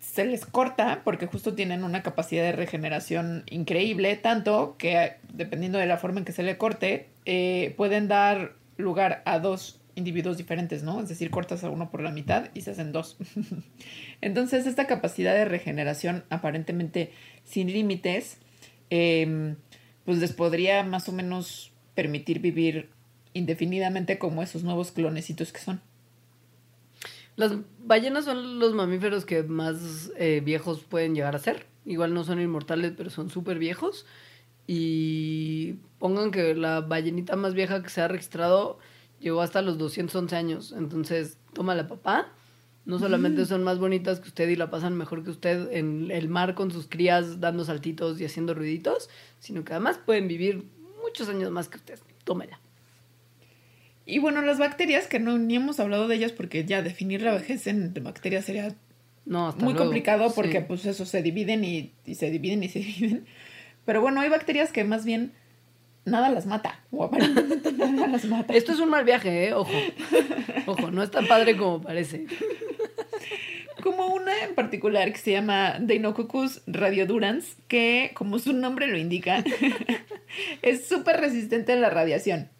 se, les corta porque justo tienen una capacidad de regeneración increíble, tanto que dependiendo de la forma en que se le corte, eh, pueden dar lugar a dos individuos diferentes, ¿no? Es decir, cortas a uno por la mitad y se hacen dos. Entonces, esta capacidad de regeneración aparentemente sin límites, em, pues les podría más o menos permitir vivir indefinidamente como esos nuevos clonecitos que son. Las ballenas son los mamíferos que más eh, viejos pueden llegar a ser. Igual no son inmortales, pero son súper viejos. Y pongan que la ballenita más vieja que se ha registrado llegó hasta los 211 años. Entonces, toma la papá. No solamente son más bonitas que usted y la pasan mejor que usted en el mar con sus crías dando saltitos y haciendo ruiditos, sino que además pueden vivir muchos años más que usted. Tómela. Y bueno, las bacterias, que no ni hemos hablado de ellas porque ya definir la vejez en bacterias sería No, muy luego. complicado porque Sí. pues eso se dividen y, y se dividen y se dividen. Pero bueno, hay bacterias que más bien nada las mata. O aparentemente nada las mata. Esto es un mal viaje, ¿eh? Ojo. Ojo, no es tan padre como parece. Como una en particular que se llama Deinococcus radiodurans, que como su nombre lo indica, es súper resistente a la radiación.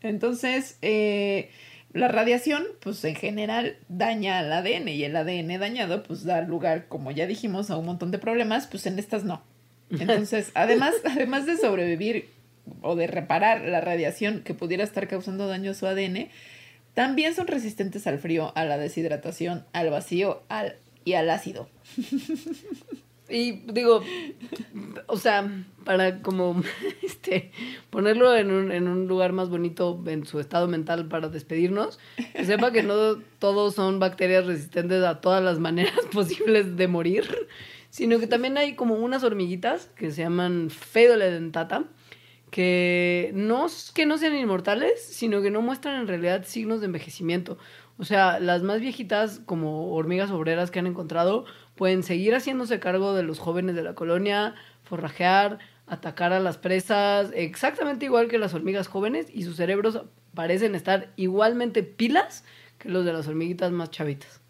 Entonces, eh, la radiación, pues en general daña al ADN y el ADN dañado, pues da lugar, como ya dijimos, a un montón de problemas, pues en estas no. Entonces, además, además de sobrevivir o de reparar la radiación que pudiera estar causando daño a su ADN, también son resistentes al frío, a la deshidratación, al vacío al, y al ácido. Y digo, o sea, para como este ponerlo en un, en un lugar más bonito en su estado mental para despedirnos, que sepa que no todos son bacterias resistentes a todas las maneras posibles de morir, sino que también hay como unas hormiguitas que se llaman Fedoledentata, que no que no sean inmortales, sino que no muestran en realidad signos de envejecimiento. O sea, las más viejitas, como hormigas obreras que han encontrado, pueden seguir haciéndose cargo de los jóvenes de la colonia, forrajear, atacar a las presas, exactamente igual que las hormigas jóvenes, y sus cerebros parecen estar igualmente pilas que los de las hormiguitas más chavitas.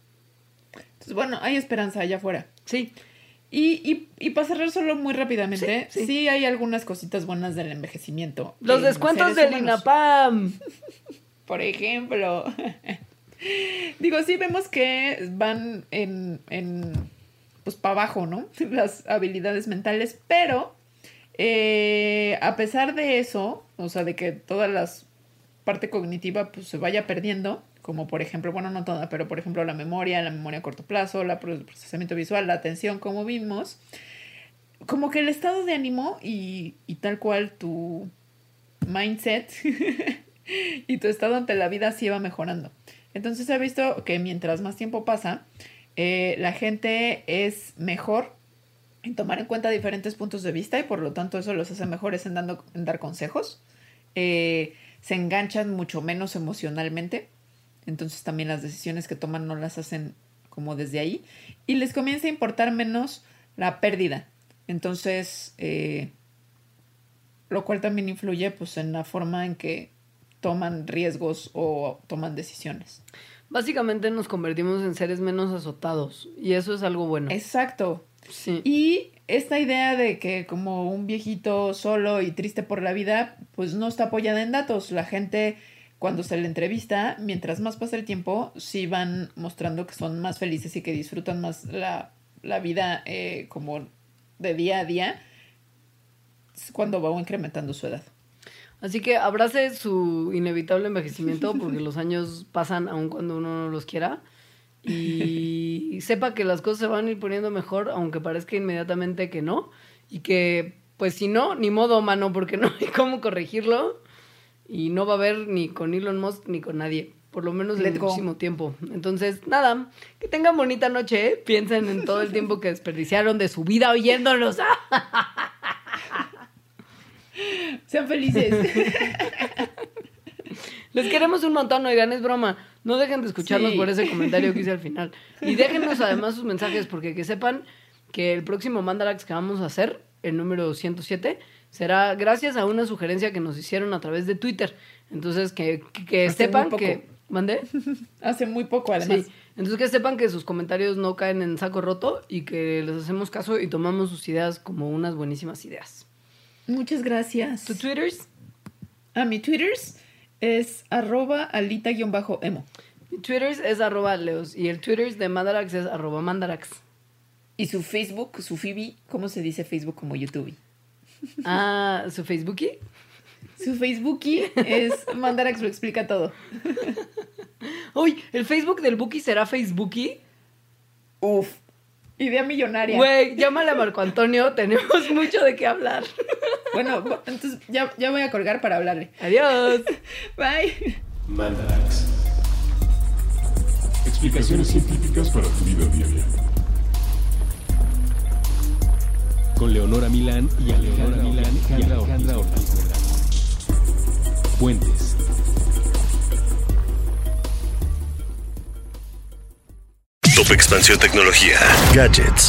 Entonces, bueno, hay esperanza allá afuera. Sí. Y, y, y para cerrar solo muy rápidamente, Sí, sí, sí. hay algunas cositas buenas del envejecimiento. Los en descuentos del humanos. INAPAM. Por ejemplo. Digo, sí vemos que van en, en pues para abajo, ¿no? Las habilidades mentales, pero eh, a pesar de eso, o sea, de que toda la parte cognitiva pues se vaya perdiendo, como por ejemplo, bueno, no toda, pero por ejemplo la memoria, la memoria a corto plazo, el procesamiento visual, la atención, como vimos, como que el estado de ánimo y, y tal cual tu mindset y tu estado ante la vida sí va mejorando. Entonces se ha visto que mientras más tiempo pasa, eh, la gente es mejor en tomar en cuenta diferentes puntos de vista y por lo tanto eso los hace mejores en, dando, en dar consejos. Eh, se enganchan mucho menos emocionalmente. Entonces también las decisiones que toman no las hacen como desde ahí. Y les comienza a importar menos la pérdida. Entonces, eh, lo cual también influye pues en la forma en que toman riesgos o toman decisiones. Básicamente nos convertimos en seres menos azotados y eso es algo bueno. Exacto. Sí. Y esta idea de que como un viejito solo y triste por la vida, pues no está apoyada en datos. La gente cuando se le entrevista, mientras más pasa el tiempo, sí van mostrando que son más felices y que disfrutan más la, la vida eh, como de día a día es cuando va incrementando su edad. Así que abrace su inevitable envejecimiento porque los años pasan aun cuando uno no los quiera. Y sepa que las cosas se van a ir poniendo mejor, aunque parezca inmediatamente que no. Y que, pues si no, ni modo, mano, porque no hay cómo corregirlo. Y no va a haber ni con Elon Musk ni con nadie. Por lo menos en el próximo tiempo. Entonces, nada, que tengan bonita noche. ¿eh? Piensen en todo el tiempo que desperdiciaron de su vida oyéndonos. Sean felices. Les queremos un montón, oigan, es broma. No dejen de escucharnos Sí. por ese comentario que hice al final. Y déjenos además sus mensajes, porque que sepan que el próximo Mandarax que vamos a hacer, el número 107, será gracias a una sugerencia que nos hicieron a través de Twitter. Entonces, que, que- que sepan que... ¿Mandé? Hace muy poco, además. Sí. Entonces, que sepan que sus comentarios no caen en saco roto y que les hacemos caso y tomamos sus ideas como unas buenísimas ideas. Muchas gracias. ¿Tu Twitters? A mi Twitters es arroba alita-emo. Mi Twitters es arroba leos y el Twitters de Mandarax es arroba mandarax. Y su Facebook, su Phoebe, ¿cómo se dice Facebook como YouTube? Ah, su Facebookie. Su Facebookie es Mandarax lo explica todo. Uy, ¿el Facebook del Buki será Facebookie? Uf. Idea millonaria. Güey, llámale a Marco Antonio, tenemos mucho de qué hablar. Bueno, bu- entonces ya, ya voy a colgar para hablarle. Adiós. Bye. Mandarax. Explicaciones científicas para tu vida diaria. Con Leonora Milán y Alejandra Milán y Alejandra Ortiz. Puentes. Top Expansión Tecnología. Gadgets.